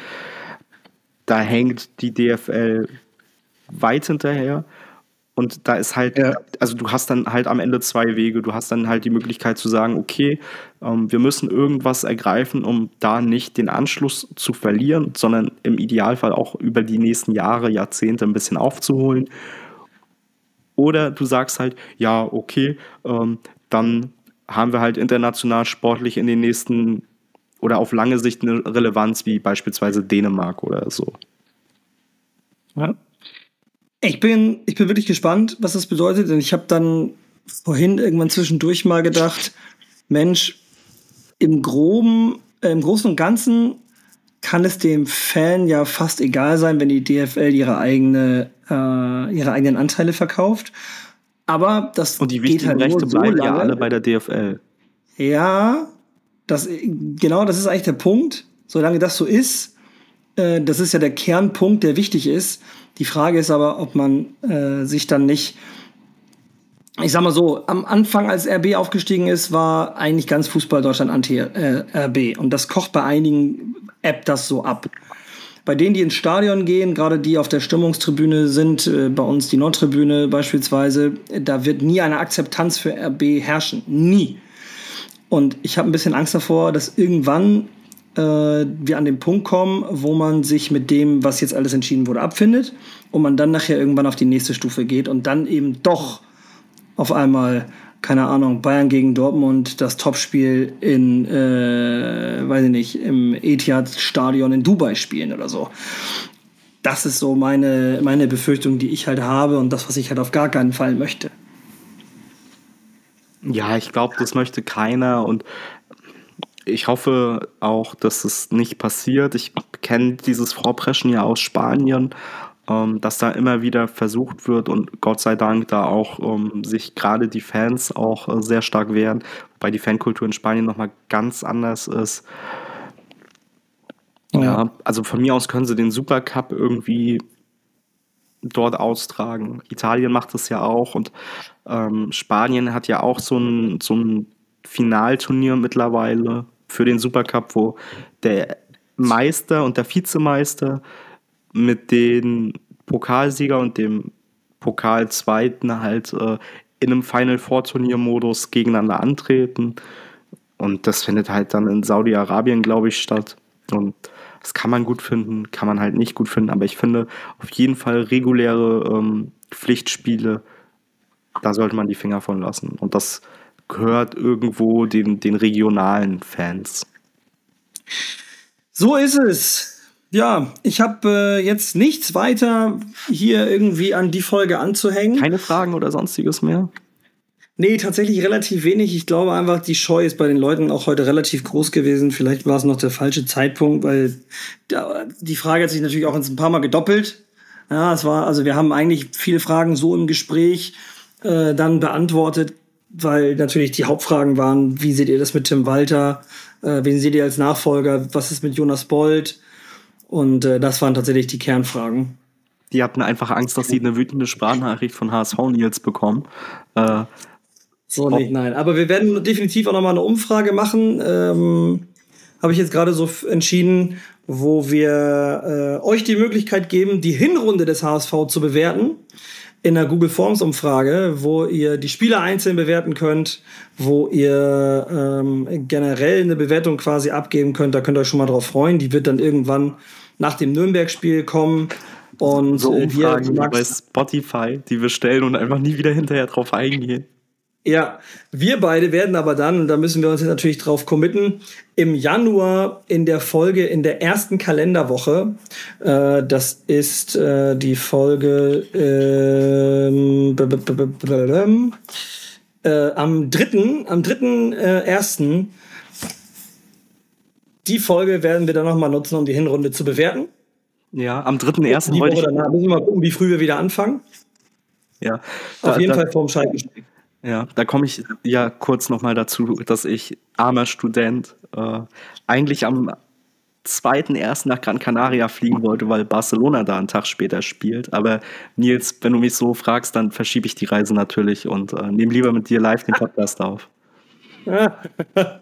da hängt die DFL weit hinterher. Und da ist halt, ja. also du hast dann halt am Ende zwei Wege. Du hast dann halt die Möglichkeit zu sagen, okay, ähm, wir müssen irgendwas ergreifen, um da nicht den Anschluss zu verlieren, sondern im Idealfall auch über die nächsten Jahre, Jahrzehnte ein bisschen aufzuholen. Oder du sagst halt, ja, okay, ähm, dann haben wir halt international sportlich in den nächsten oder auf lange Sicht eine Relevanz wie beispielsweise Dänemark oder so. Ja. Ich bin, ich bin wirklich gespannt, was das bedeutet, denn ich habe dann vorhin irgendwann zwischendurch mal gedacht, Mensch, im Groben, äh, im Großen und Ganzen kann es dem Fan ja fast egal sein, wenn die DFL ihre eigene, äh, ihre eigenen Anteile verkauft. Aber das und die wichtigen halt Rechte so bleiben lange. ja alle bei der DFL. Ja, das genau, das ist eigentlich der Punkt. Solange das so ist, äh, das ist ja der Kernpunkt, der wichtig ist. Die Frage ist aber, ob man äh, sich dann nicht ich sag mal so, am Anfang, als RB aufgestiegen ist, war eigentlich ganz Fußball Deutschland anti-RB. Äh, und das kocht bei einigen App das so ab. Bei denen, die ins Stadion gehen, gerade die auf der Stimmungstribüne sind, äh, bei uns die Nordtribüne beispielsweise, da wird nie eine Akzeptanz für RB herrschen. Nie. Und ich habe ein bisschen Angst davor, dass irgendwann äh, wir an den Punkt kommen, wo man sich mit dem, was jetzt alles entschieden wurde, abfindet und man dann nachher irgendwann auf die nächste Stufe geht und dann eben doch auf einmal, keine Ahnung, Bayern gegen Dortmund, das Topspiel in, äh, weiß ich nicht, im Etihad-Stadion in Dubai spielen oder so. Das ist so meine, meine Befürchtung, die ich halt habe und das, was ich halt auf gar keinen Fall möchte. Ja, ich glaube, das möchte keiner und ich hoffe auch, dass es nicht passiert. Ich kenne dieses Vorpreschen ja aus Spanien, ähm, dass da immer wieder versucht wird und Gott sei Dank da auch ähm, sich gerade die Fans auch äh, sehr stark wehren, wobei die Fankultur in Spanien nochmal ganz anders ist. Ja. ja, also von mir aus können sie den Supercup irgendwie dort austragen. Italien macht das ja auch und ähm, Spanien hat ja auch so ein, so ein Finalturnier mittlerweile für den Supercup, wo der Meister und der Vizemeister mit den Pokalsieger und dem Pokalzweiten halt äh, in einem Final Four Turniermodus gegeneinander antreten. Und das findet halt dann in Saudi-Arabien, glaube ich, statt. Und das kann man gut finden, kann man halt nicht gut finden. Aber ich finde auf jeden Fall reguläre ähm, Pflichtspiele, da sollte man die Finger von lassen. Und das gehört irgendwo den, den regionalen Fans. So ist es. Ja, ich habe äh, jetzt nichts weiter hier irgendwie an die Folge anzuhängen. Keine Fragen oder sonstiges mehr? Nee, tatsächlich relativ wenig. Ich glaube einfach, die Scheu ist bei den Leuten auch heute relativ groß gewesen. Vielleicht war es noch der falsche Zeitpunkt, weil die Frage hat sich natürlich auch ein paar Mal gedoppelt. Ja, es war, also wir haben eigentlich viele Fragen so im Gespräch äh, dann beantwortet, weil natürlich die Hauptfragen waren, wie seht ihr das mit Tim Walter? Äh, wen seht ihr als Nachfolger? Was ist mit Jonas Bold? Und äh, das waren tatsächlich die Kernfragen. Die hatten einfach Angst, dass sie eine wütende Sprachnachricht von HSV Nils bekommen. Äh, so nicht, nein. Aber wir werden definitiv auch nochmal eine Umfrage machen. Ähm, Habe ich jetzt gerade so entschieden, wo wir äh, euch die Möglichkeit geben, die Hinrunde des HSV zu bewerten. In der Google Forms Umfrage, wo ihr die Spieler einzeln bewerten könnt, wo ihr ähm, generell eine Bewertung quasi abgeben könnt. Da könnt ihr euch schon mal drauf freuen. Die wird dann irgendwann nach dem Nürnberg-Spiel kommen. Und so äh, Umfragen wir, bei Spotify, die wir stellen und einfach nie wieder hinterher drauf eingehen. Ja, wir beide werden aber dann, und da müssen wir uns jetzt natürlich drauf committen, im Januar in der Folge, in der ersten Kalenderwoche, äh, das ist äh, die Folge ähm, äh, am dritten, am dritten äh, ersten, die Folge werden wir dann nochmal nutzen, um die Hinrunde zu bewerten. Ja, am dritten ersten wollte ich... Danach müssen wir mal gucken, wie früh wir wieder anfangen. Ja. Auf da, jeden da, Fall vorm Schaltgespräch. Ja, da komme ich ja kurz nochmal dazu, dass ich, armer Student, äh, eigentlich am zweiten erst nach Gran Canaria fliegen wollte, weil Barcelona da einen Tag später spielt. Aber Nils, wenn du mich so fragst, dann verschiebe ich die Reise natürlich und äh, nehme lieber mit dir live den Podcast auf.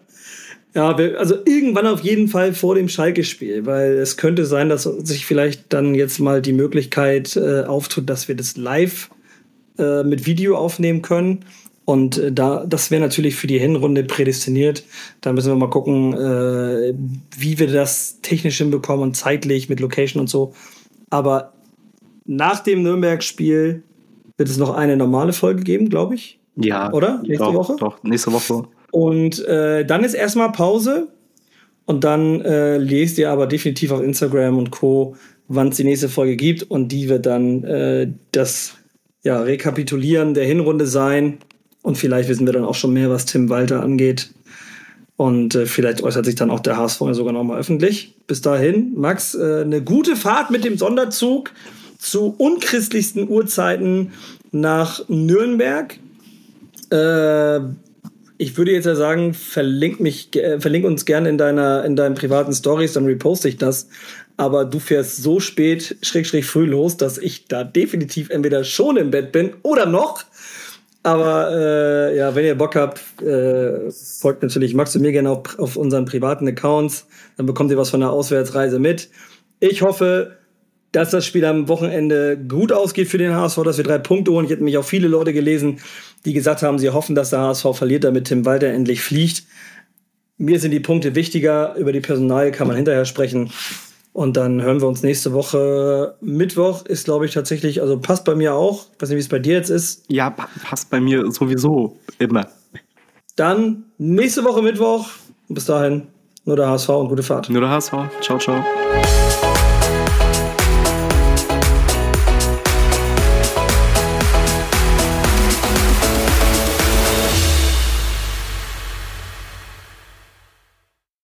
Ja, also irgendwann auf jeden Fall vor dem Schalke-Spiel, weil es könnte sein, dass sich vielleicht dann jetzt mal die Möglichkeit äh, auftut, dass wir das live äh, mit Video aufnehmen können. Und äh, da, das wäre natürlich für die Hinrunde prädestiniert. Da müssen wir mal gucken, äh, wie wir das technisch hinbekommen und zeitlich mit Location und so. Aber nach dem Nürnberg-Spiel wird es noch eine normale Folge geben, glaube ich. Ja. Oder? Nächste doch, Woche? Doch, nächste Woche. Und äh, dann ist erstmal Pause. Und dann äh, lest ihr aber definitiv auf Instagram und Co., wann es die nächste Folge gibt. Und die wird dann äh, das ja, Rekapitulieren der Hinrunde sein. Und vielleicht wissen wir dann auch schon mehr, was Tim Walter angeht. Und äh, vielleicht äußert sich dann auch der HSV sogar nochmal öffentlich. Bis dahin, Max, äh, eine gute Fahrt mit dem Sonderzug zu unchristlichsten Uhrzeiten nach Nürnberg. Äh, ich würde jetzt ja sagen, verlink, mich, äh, verlink uns gerne in, deiner, in deinen privaten Stories, dann reposte ich das. Aber du fährst so spät, schräg, schräg früh los, dass ich da definitiv entweder schon im Bett bin oder noch. Aber äh, ja, wenn ihr Bock habt, äh, folgt natürlich Max und mir gerne auf, auf unseren privaten Accounts. Dann bekommt ihr was von der Auswärtsreise mit. Ich hoffe, dass das Spiel am Wochenende gut ausgeht für den HSV, dass wir drei Punkte holen. Ich hätte mich auch viele Leute gelesen, die gesagt haben, sie hoffen, dass der HSV verliert, damit Tim Walter endlich fliegt. Mir sind die Punkte wichtiger. Über die Personal kann man hinterher sprechen. Und dann hören wir uns nächste Woche. Mittwoch ist, glaube ich, tatsächlich, also passt bei mir auch. Ich weiß nicht, wie es bei dir jetzt ist. Ja, passt bei mir sowieso immer. Dann nächste Woche Mittwoch. Bis dahin, nur der HSV und gute Fahrt. Nur der HSV. Ciao, ciao.